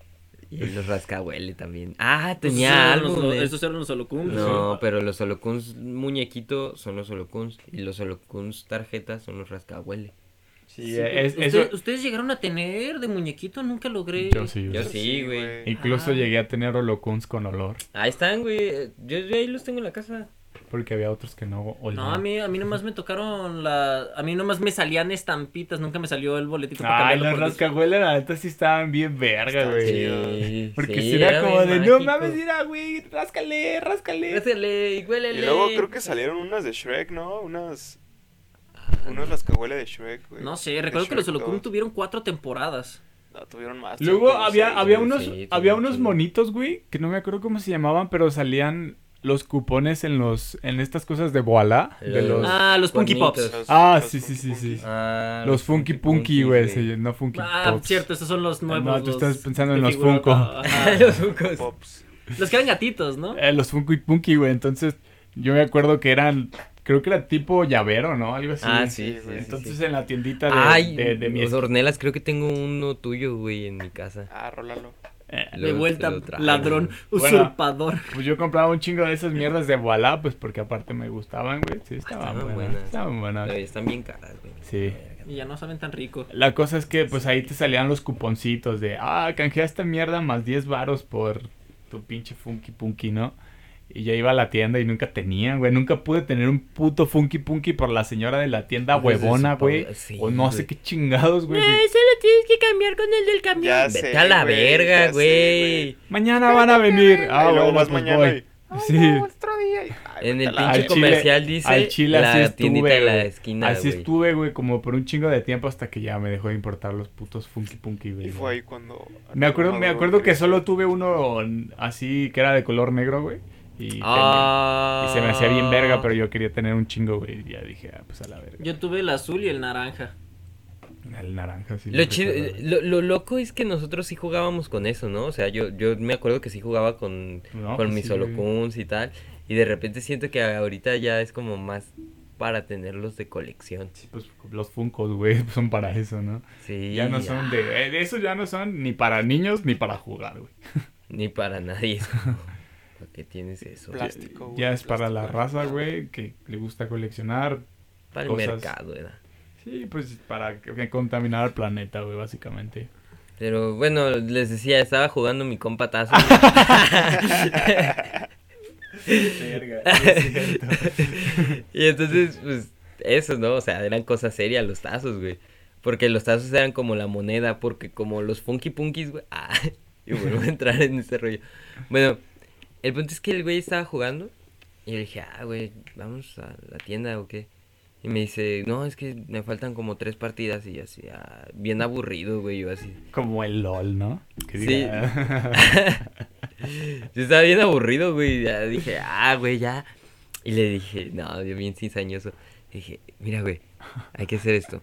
Y los rascahuele también. Ah, tenía esos eran algo. los- de- Estos eran los holocuns. No, pero los holocuns muñequito son los holocuns. Y los holocuns tarjetas son los rascahuele. Sí, Sí, es, ¿ustedes, eso. ¿Ustedes llegaron a tener de muñequito? Nunca logré. Yo sí. Yo güey. sí, güey. Incluso Ah. llegué a tener holocuns con olor. Ahí están, güey. Yo, yo ahí los tengo en la casa. Porque había otros que no olían. No, a mí, a mí nomás me tocaron la... A mí nomás me salían estampitas, nunca me salió el boletito para Ay, dis- rascahuelas, la neta sí estaban bien verga, güey. Porque sí, si era, como de, bien no mágico. mames, mira, güey, ráscale, ráscale. Ráscale y huélele. Y luego creo que salieron unas de Shrek, ¿no? Unas. Unos rascahuele de Shrek, güey. No sé, recuerdo que los 2. tuvieron cuatro temporadas. No, tuvieron más. Luego había, seis, había unos, Sí, había unos monitos, güey, que no me acuerdo cómo se llamaban, pero salían los cupones en los en estas cosas de Boala, de los Ah, los Punky. Pops. Los- Ah, los sí, sí, sí, sí. Ah, los Funky Punky, güey, no Funky Ah, Pops. cierto, estos son los nuevos. No, tú los estás pensando en los figura- Funko. Ajá. los Funkos. Pops. los que eran gatitos, ¿no? Eh, los Funky Punky, güey. Entonces, yo me acuerdo que eran creo que era tipo llavero, ¿no? Algo así. Ah, sí, sí, Entonces, sí. en la tiendita de, Ay, de, de mi los Ornelas, creo que tengo uno tuyo, güey, en mi casa. Ah, rólalo. eh, De vuelta, lo ladrón, Bueno. usurpador. Pues yo compraba un chingo de esas mierdas de Voilà, pues porque aparte me gustaban, güey. Sí, estaban Estaban buenas. buenas. Estaban buenas. Pero están bien caras, güey. Sí. Y ya no saben tan rico. La cosa es que pues ahí te salían los cuponcitos de, ah, canjea esta mierda más 10 varos por tu pinche Funky Punky, ¿no? Y ya iba a la tienda y nunca tenía, güey. Nunca pude tener un puto Funky Punky por la señora de la tienda Pues huevona, güey. sí, o no sé qué chingados, güey. solo tienes que cambiar con el del camión. Ya Vete sé, a la güey, ya verga, sé, güey. Mañana van a venir. Ah, y luego bueno, vas pues mañana voy. "Ay, Sí. no, otro día. ay, En el pinche Al verga. chile- comercial dice al chile la así tiendita estuve, de la güey. esquina, Así güey. estuve, güey, como por un chingo de tiempo hasta que ya me dejó de importar los putos Funky Punky, güey. Y fue ahí cuando... Me acuerdo, me acuerdo que solo tuve uno así que era de color negro, güey. Y, tenía- Ah. y se me hacía bien verga, pero yo quería tener un chingo, güey. Y ya dije, ah, pues a la verga. Yo tuve el azul y el naranja. El naranja, sí. Lo, chido- lo, lo loco es que nosotros sí jugábamos con eso, ¿no? O sea, yo, yo me acuerdo que sí jugaba con, No, con pues mis sí, holocuns y tal. Y de repente siento que ahorita ya es como más para tenerlos de colección. Sí, pues los Funkos, güey, son para eso, ¿no? Sí. Ya no son de... eh, de esos ya no son ni para niños ni para jugar, güey. Ni para nadie. ¿Para qué tienes eso? Plástico, güey, Ya es para la raza, güey, que le gusta coleccionar. Para el mercado, era. Sí, pues para contaminar al planeta, güey, básicamente. Pero bueno, les decía, estaba jugando mi compa Tazo. y entonces, pues, eso, ¿no? O sea, eran cosas serias los tazos, güey. Porque los tazos eran como la moneda, porque como los funky punkis, güey. Ah, y vuelvo a entrar en ese rollo. Bueno, el punto es que el güey estaba jugando. Y le dije, ah, güey, vamos a la tienda o qué. Y me dice, no, es que me faltan como tres partidas. Y yo así, ah, bien aburrido, güey. Yo así. Como el LOL, ¿no? Que Sí. Yo estaba bien aburrido, güey. Ya dije, ah, güey, ya. Y le dije, no, yo bien cizañoso. Dije, mira, güey, hay que hacer esto.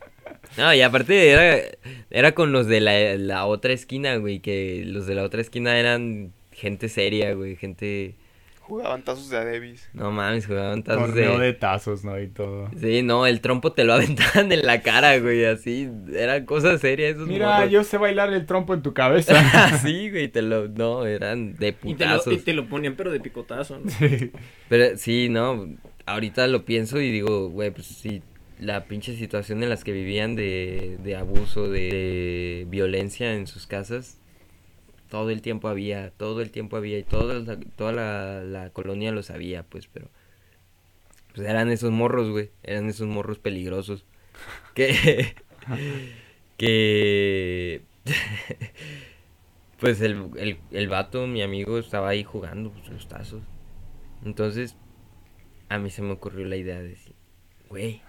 No, y aparte era, era con los de la, la otra esquina, güey. Que los de la otra esquina eran gente seria, güey. Gente. Jugaban tazos de Adebis. No mames, jugaban tazos Torneo de... de tazos, ¿no? Y todo. Sí, no, el trompo te lo aventaban en la cara, güey. Así, eran cosas serias esos Mira, yo sé bailar el trompo en tu cabeza. sí, güey, te lo... No, eran de Y te, lo, putazos. y te lo ponían, pero de picotazo, ¿no? Sí. Pero sí, no, ahorita lo pienso y digo, güey, pues sí, la pinche situación en las que vivían de, de abuso, de, de violencia en sus casas, todo el tiempo había, todo el tiempo había y toda la, toda la, la colonia lo sabía, pues, pero pues eran esos morros, güey, eran esos morros peligrosos que que pues el, el, el vato, mi amigo, estaba ahí jugando pues, los tazos. Entonces, a mí se me ocurrió la idea de decir, güey,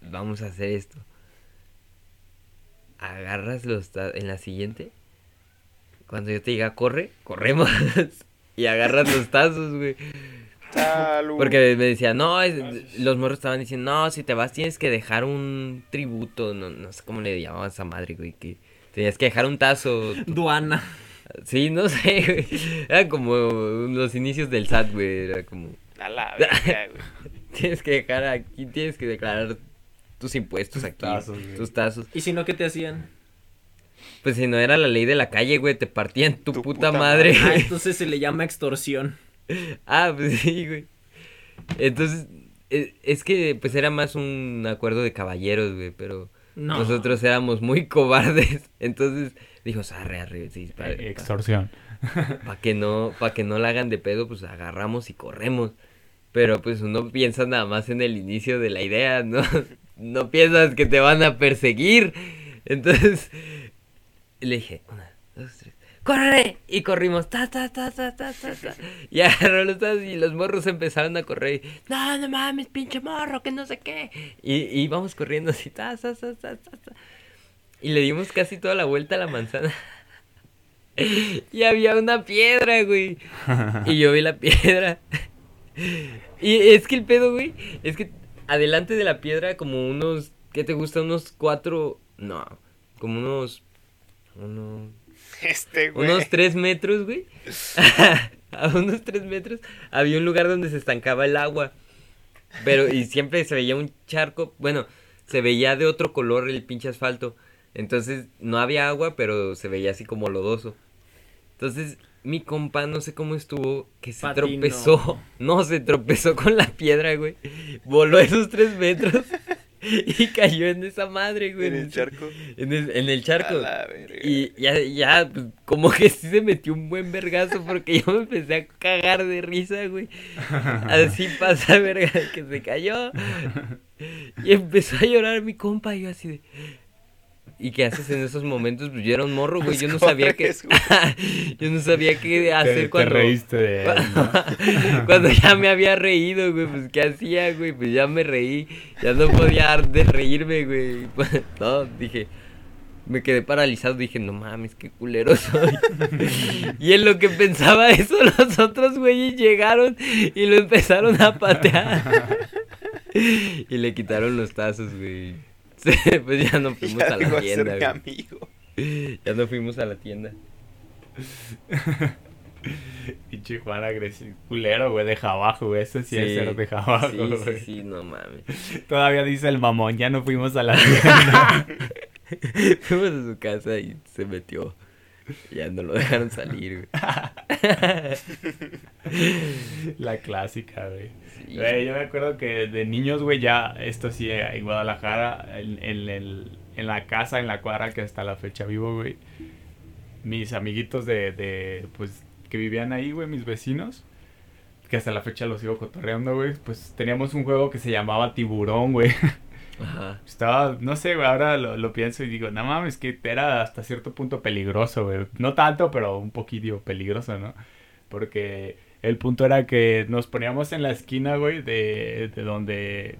vamos a hacer esto. Agarras los tazos en la siguiente. Cuando yo te diga, corre, corremos. y agarras los tazos, güey. Salud. Porque me decía, no, es- los morros estaban diciendo, no, si te vas tienes que dejar un tributo, no, no sé cómo le llamaban a esa madre, güey, que tenías que dejar un tazo. Duana. Sí, no sé, güey. Era como los inicios del SAT, güey, era como, A la verga, güey. tienes que dejar aquí, tienes que declarar tus impuestos aquí, tazos, güey. tus tazos. ¿Y si no, qué te hacían? Pues si no era la ley de la calle, güey, te partían tu, Tu puta, puta madre. madre. Ah, entonces se le llama extorsión. Ah, pues sí, güey. Entonces, e- es que pues era más un acuerdo de caballeros, güey, pero No. nosotros éramos muy cobardes. Entonces, dijo, arre, arre, sí, para, Eh, Extorsión. que no, para que no la hagan de pedo, pues agarramos y corremos. Pero pues uno piensa nada más en el inicio de la idea, ¿no? No piensas que te van a perseguir. Entonces, le dije, una, dos, tres. ¡Corre! Y corrimos, ta, ta, ta, ta, ta, ta, ta. Y agarró los tazos y los morros empezaron a correr. Y, no, no mames, pinche morro, que no sé qué. Y, y íbamos corriendo así, ta, ta, ta, ta, ta, ta. Y le dimos casi toda la vuelta a la manzana. y había una piedra, güey. Y yo vi la piedra. Y es que el pedo, güey, es que adelante de la piedra, como unos, ¿qué te gusta? Unos cuatro, no, como unos, uno, Este, güey. unos tres metros, güey. a unos tres metros había un lugar donde se estancaba el agua. Pero, y siempre se veía un charco, bueno, se veía de otro color el pinche asfalto. Entonces, no había agua, pero se veía así como lodoso. Entonces, mi compa, no sé cómo estuvo, que se tropezó. No, se tropezó con la piedra, güey. Voló esos tres metros y cayó en esa madre, güey. En el charco. En el, en el charco. A la verga. Y ya, ya, pues, como que sí se metió un buen vergazo porque yo me empecé a cagar de risa, güey. Así pasa, verga, que se cayó. Y empezó a llorar mi compa y yo así de... ¿Y qué haces en esos momentos? Pues yo era un morro, güey. Yo no sabía qué... Yo no sabía qué hacer te, te cuando... reíste de él, ¿no? Cuando ya me había reído, güey, pues ¿qué hacía, güey? Pues ya me reí, ya no podía dar de reírme, güey. Pues, no, dije, me quedé paralizado, dije, no mames, qué culero soy. y en lo que pensaba eso, los otros güeyes llegaron y lo empezaron a patear. y le quitaron los tazos, güey. Sí, pues ya no fuimos Ya a la tienda, mi güey. amigo. Ya no fuimos a la tienda. Pinche Juan agresivo. Culero, güey, deja abajo, güey. Ese sí, es ser deja abajo, sí, güey. sí, sí, no mames. Todavía dice el mamón, ya no fuimos a la tienda. Fuimos a su casa y se metió. Ya no lo dejaron salir, la clásica, güey. Güey, yo me acuerdo que de niños, güey, ya, esto sí, eh, en Guadalajara, en, en el- en la casa, en la cuadra que hasta la fecha vivo, güey. Mis amiguitos de, de, pues, que vivían ahí, güey, mis vecinos, que hasta la fecha los sigo cotorreando, güey, pues teníamos un juego que se llamaba Tiburón, güey. Ajá. Estaba, no sé, güey, ahora lo, lo pienso y digo, no mames, que era hasta cierto punto peligroso, güey. No tanto, pero un poquito peligroso, ¿no? Porque el punto era que nos poníamos en la esquina, güey, de, de donde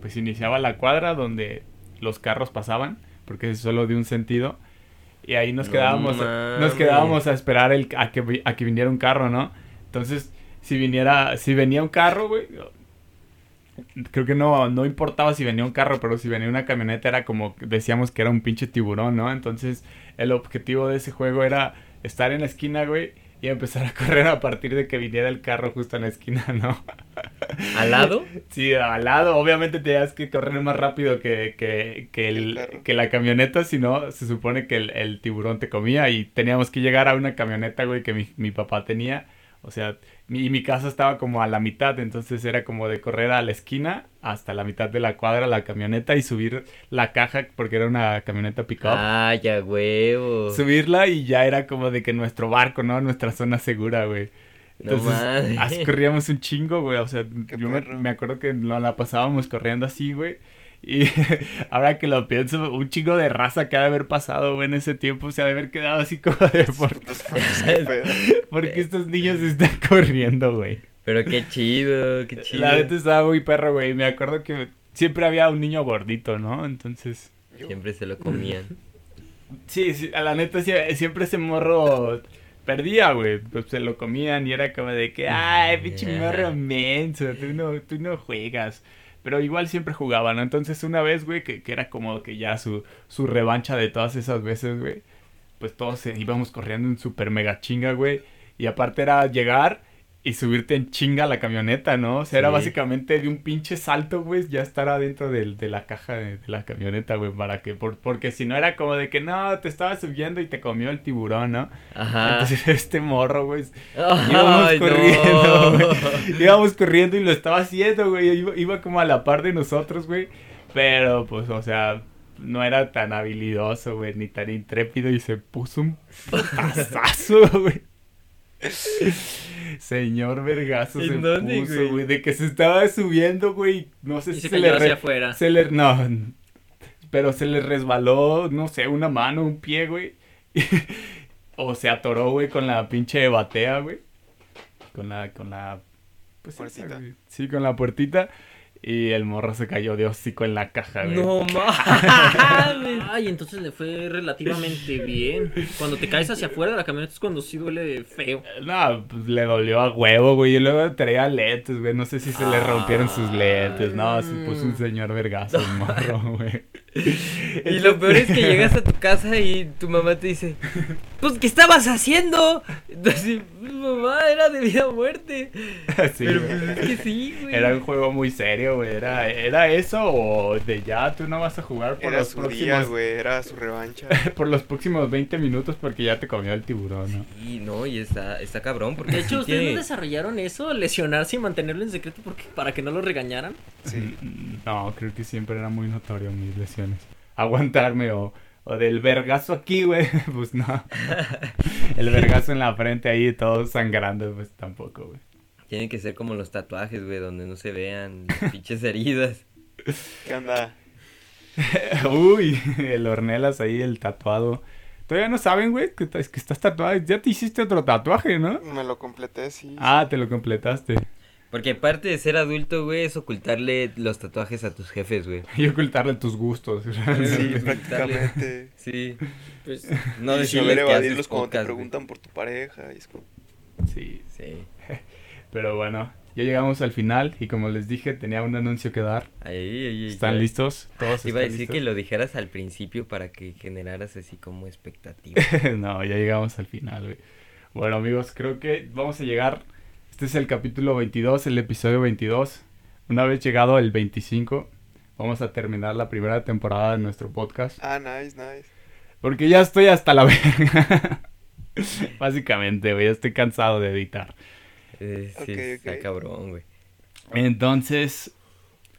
pues iniciaba la cuadra, donde los carros pasaban, porque es solo de un sentido. Y ahí nos No quedábamos, nos quedábamos a esperar el, a, que, a que viniera un carro, ¿no? Entonces, si viniera, si venía un carro, güey, creo que no, no importaba si venía un carro, pero si venía una camioneta era como decíamos que era un pinche tiburón, ¿no? Entonces el objetivo de ese juego era estar en la esquina, güey, y empezar a correr a partir de que viniera el carro justo en la esquina, ¿no? ¿Al lado? Sí, al lado, obviamente tenías que correr más rápido que, que, que, el, El carro. que la camioneta, si no, se supone que el, el tiburón te comía y teníamos que llegar a una camioneta, güey, que mi, mi papá tenía. O sea, mi, mi casa estaba como a la mitad, entonces era como de correr a la esquina hasta la mitad de la cuadra la camioneta y subir la caja, porque era una camioneta pick-up. Ah, ya huevo. Subirla y ya era como de que nuestro barco, ¿no? Nuestra zona segura, güey. Entonces, así corríamos un chingo, güey. O sea, Qué yo me, me acuerdo que la pasábamos corriendo así, güey. Y ahora que lo pienso, un chingo de raza que ha de haber pasado, güey, en ese tiempo. Se ha de haber quedado así como de por, qué pedo. ¿por qué estos niños están corriendo, güey? Pero qué chido, qué chido. La neta estaba muy perro, güey. Me acuerdo que siempre había un niño gordito, ¿no? Entonces, Siempre se lo comían. sí, sí, a la neta sie- siempre ese morro perdía, güey. Pues se lo comían y era como de que, ay, pinche morro menso, tú no, tú no juegas. Pero igual siempre jugaba, ¿no? Entonces una vez, güey, que, que era como que ya su, su revancha de todas esas veces, güey. Pues todos íbamos corriendo en super mega chinga, güey. Y aparte era llegar y subirte en chinga a la camioneta, ¿no? O sea, era básicamente de un pinche salto, güey, ya estar adentro de, la caja de, de la camioneta, güey, para que, por- porque si no era como de que no, te estabas subiendo y te comió el tiburón, ¿no? Ajá. Entonces este morro, güey, íbamos Ay, corriendo, no. güey. Íbamos corriendo y lo estaba haciendo, güey. Iba, iba como a la par de nosotros, güey. Pero, pues, o sea, no era tan habilidoso, güey, ni tan intrépido y se puso un putazazo, güey. Señor Vergazo ¿En se dónde, puso, güey? güey, de que se estaba subiendo, güey. No sé Y si se se, cayó le hacia re- afuera. se le no, pero se le resbaló, no sé, una mano, un pie, güey. o se atoró, güey, con la pinche batea, güey. Con la con la pues esa, Puertita. güey. Sí, con la puertita. Y el morro se cayó de hocico en la caja, güey. No mames. Ay, entonces le fue relativamente bien. Cuando te caes hacia afuera de la camioneta es cuando sí duele feo. No, pues le dolió a huevo, güey. Y luego traía lentes, güey. No sé si se le rompieron sus lentes. No, se puso un señor vergazo el morro, güey. Y lo peor es que llegas a tu casa y tu mamá te dice, pues, ¿qué estabas haciendo? Entonces, pues, mamá, era de vida o muerte. Sí, Pero pues es que sí, güey. Era un juego muy serio, güey. Era, era eso o de ya tú no vas a jugar por Era los su día, próximos güey, era su revancha. por los próximos 20 minutos porque ya te comió el tiburón, ¿no? Sí, no, y está, está cabrón porque De hecho, ¿ustedes tiene- no desarrollaron eso? Lesionarse y mantenerlo en secreto porque, para que no lo regañaran. Sí. Mm, No, creo que siempre era muy notorio mis lesiones. Aguantarme o, o del vergazo aquí, güey. Pues no. El vergazo en la frente ahí todo sangrando, pues tampoco, güey. Tienen que ser como los tatuajes, güey, donde no se vean las pinches heridas. ¿Qué onda? Uy, el Ornelas ahí, el tatuado. Todavía no saben, güey, que, que estás tatuado. Ya te hiciste otro tatuaje, ¿no? Me lo completé, sí. Ah, te lo completaste. Porque aparte de ser adulto, güey, es ocultarle los tatuajes a tus jefes, güey. Y ocultarle tus gustos. Sí, prácticamente. Sí. Pues, No y saber evadirlos cuando te güey. preguntan por tu pareja. Y es como, sí, Sí. pero bueno, ya llegamos al final y como les dije, tenía un anuncio que dar. Ahí, ahí, ahí, ¿Están ya. listos? Todos Iba a decir listos? que lo dijeras al principio para que generaras así como expectativa. no, ya llegamos al final, güey. Bueno, amigos, creo que vamos a llegar. Este es el capítulo 22, el episodio 22. Una vez llegado el 25, vamos a terminar la primera temporada de nuestro podcast. ah, nice, nice. Porque ya estoy hasta la verga. Básicamente, güey, ya estoy cansado de editar. Eh, sí, Ok, está cabrón, güey. Entonces,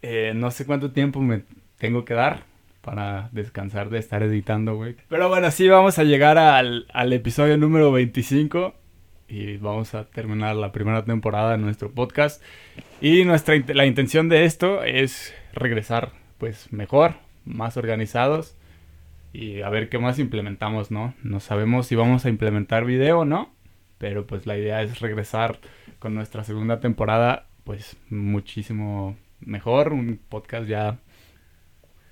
eh, no sé cuánto tiempo me tengo que dar para descansar de estar editando, güey. Pero bueno, sí, vamos a llegar al, al episodio número 25 y vamos a terminar la primera temporada de nuestro podcast. Y nuestra la intención de esto es regresar, pues, mejor, más organizados y a ver qué más implementamos, ¿no? No sabemos si vamos a implementar video o no, pero pues la idea es regresar con nuestra segunda temporada, pues muchísimo mejor, un podcast ya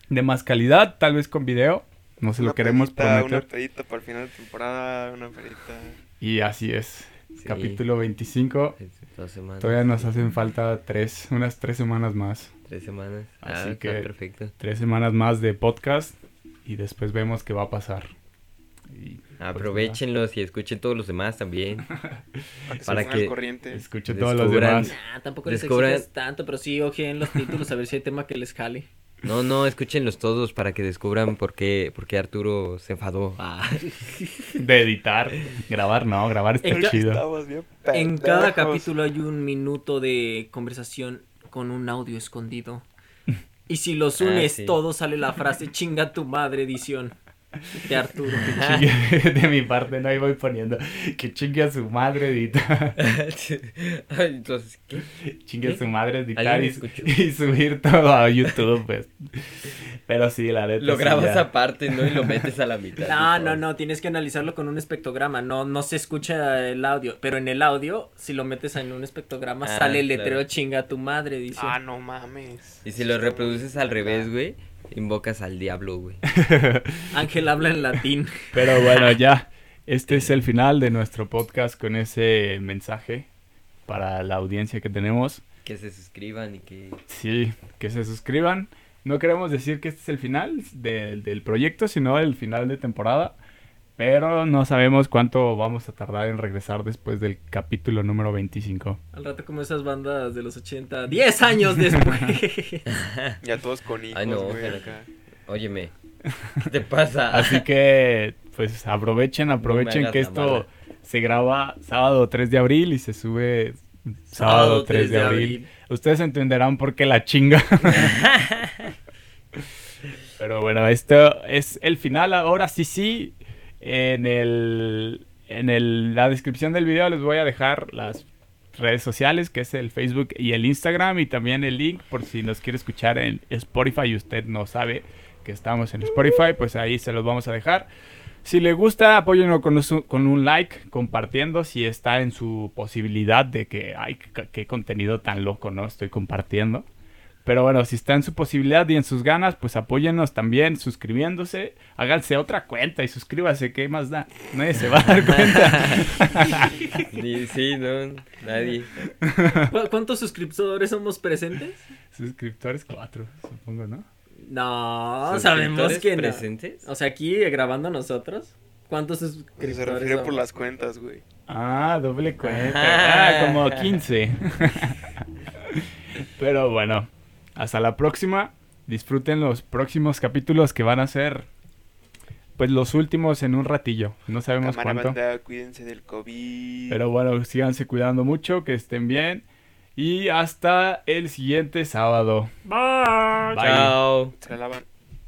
de más calidad, tal vez con video, no se lo Una queremos pedita, Una pedita para el final de temporada, una pedita. Y así es, Sí. capítulo 25, Es Dos semanas. todavía nos hacen falta tres, unas tres semanas más, Tres semanas. Así ah, está que- perfecto. tres semanas más de podcast y después vemos qué va a pasar. Y, pues, Aprovechenlos y escuchen todos los demás también. Para que que- al corriente. nada, Escuche todos los demás. nah, tampoco les Descubran- tanto, pero sí ojen los títulos a ver si hay tema que les jale. No, no, escúchenlos todos para que descubran por qué, por qué Arturo se enfadó. Ah. De editar, grabar no, grabar está En chido. Bien En cada capítulo hay un minuto de conversación con un audio escondido. Y si los Ah, unes sí. todos sale la frase chinga tu madre edición de Arturo. Chingue- de mi parte, no ahí voy poniendo que chingue a su madre editar, Entonces, ¿qué? chingue a su madre editar ¿Alguien y, subir todo a YouTube, pues. Pero sí, la neta. Lo sí, grabas ya. aparte, ¿no? Y lo metes a la mitad. No, no, no, tienes que analizarlo con un espectrograma. No, no se escucha el audio. Pero en el audio, si lo metes en un espectrograma, Ah, sale el claro. letrero chinga tu madre. Ah, no mames. Y si lo reproduces al revés, güey, invocas al diablo, güey. Ángel habla en latín. Pero bueno, ya. Este es el final de nuestro podcast con ese mensaje para la audiencia que tenemos. Que se suscriban y que... Sí, que se suscriban. No queremos decir que este es el final del- del proyecto, sino el final de temporada. Pero no sabemos cuánto vamos a tardar en regresar después del capítulo número 25. Al rato como esas bandas de los 80. 10 años después. Ya todos con hijos, Ay, no, güey, acá. Óyeme, ¿qué te pasa? Así que, pues aprovechen, aprovechen que esto mala. se graba sábado 3 de abril y se sube sábado 3 de abril. Ustedes entenderán por qué la chinga. Pero bueno, esto es el final. Ahora sí, sí. En el en el, la descripción del video les voy a dejar las redes sociales, que es el Facebook y el Instagram, y también el link por si nos quiere escuchar en Spotify y usted no sabe que estamos en Spotify, pues ahí se los vamos a dejar. Si le gusta, apóyenlo con, con un like, compartiendo si está en su posibilidad de que, ay, qué contenido tan loco, ¿no? Estoy compartiendo. Pero bueno, si está en su posibilidad y en sus ganas, pues apóyennos también suscribiéndose. Háganse otra cuenta y suscríbase, ¿qué más da? Nadie se va a dar cuenta. Ni- sí, no, nadie. ¿Cu- ¿Cuántos suscriptores somos presentes? Suscriptores cuatro, supongo, ¿no? No, sabemos ¿Suscriptores que no. presentes? O sea, aquí grabando nosotros, ¿cuántos Se suscriptores refiere por las cuentas, güey. Ah, doble cuenta. Ah, como 15. Pero bueno, hasta la próxima. Disfruten los próximos capítulos que van a ser, pues los últimos en un ratillo. No sabemos Cámara cuánto. banda, cuídense del COVID. Pero bueno, síganse cuidando mucho, que estén bien. Y hasta el siguiente sábado. Bye. Chao. Se la lavan.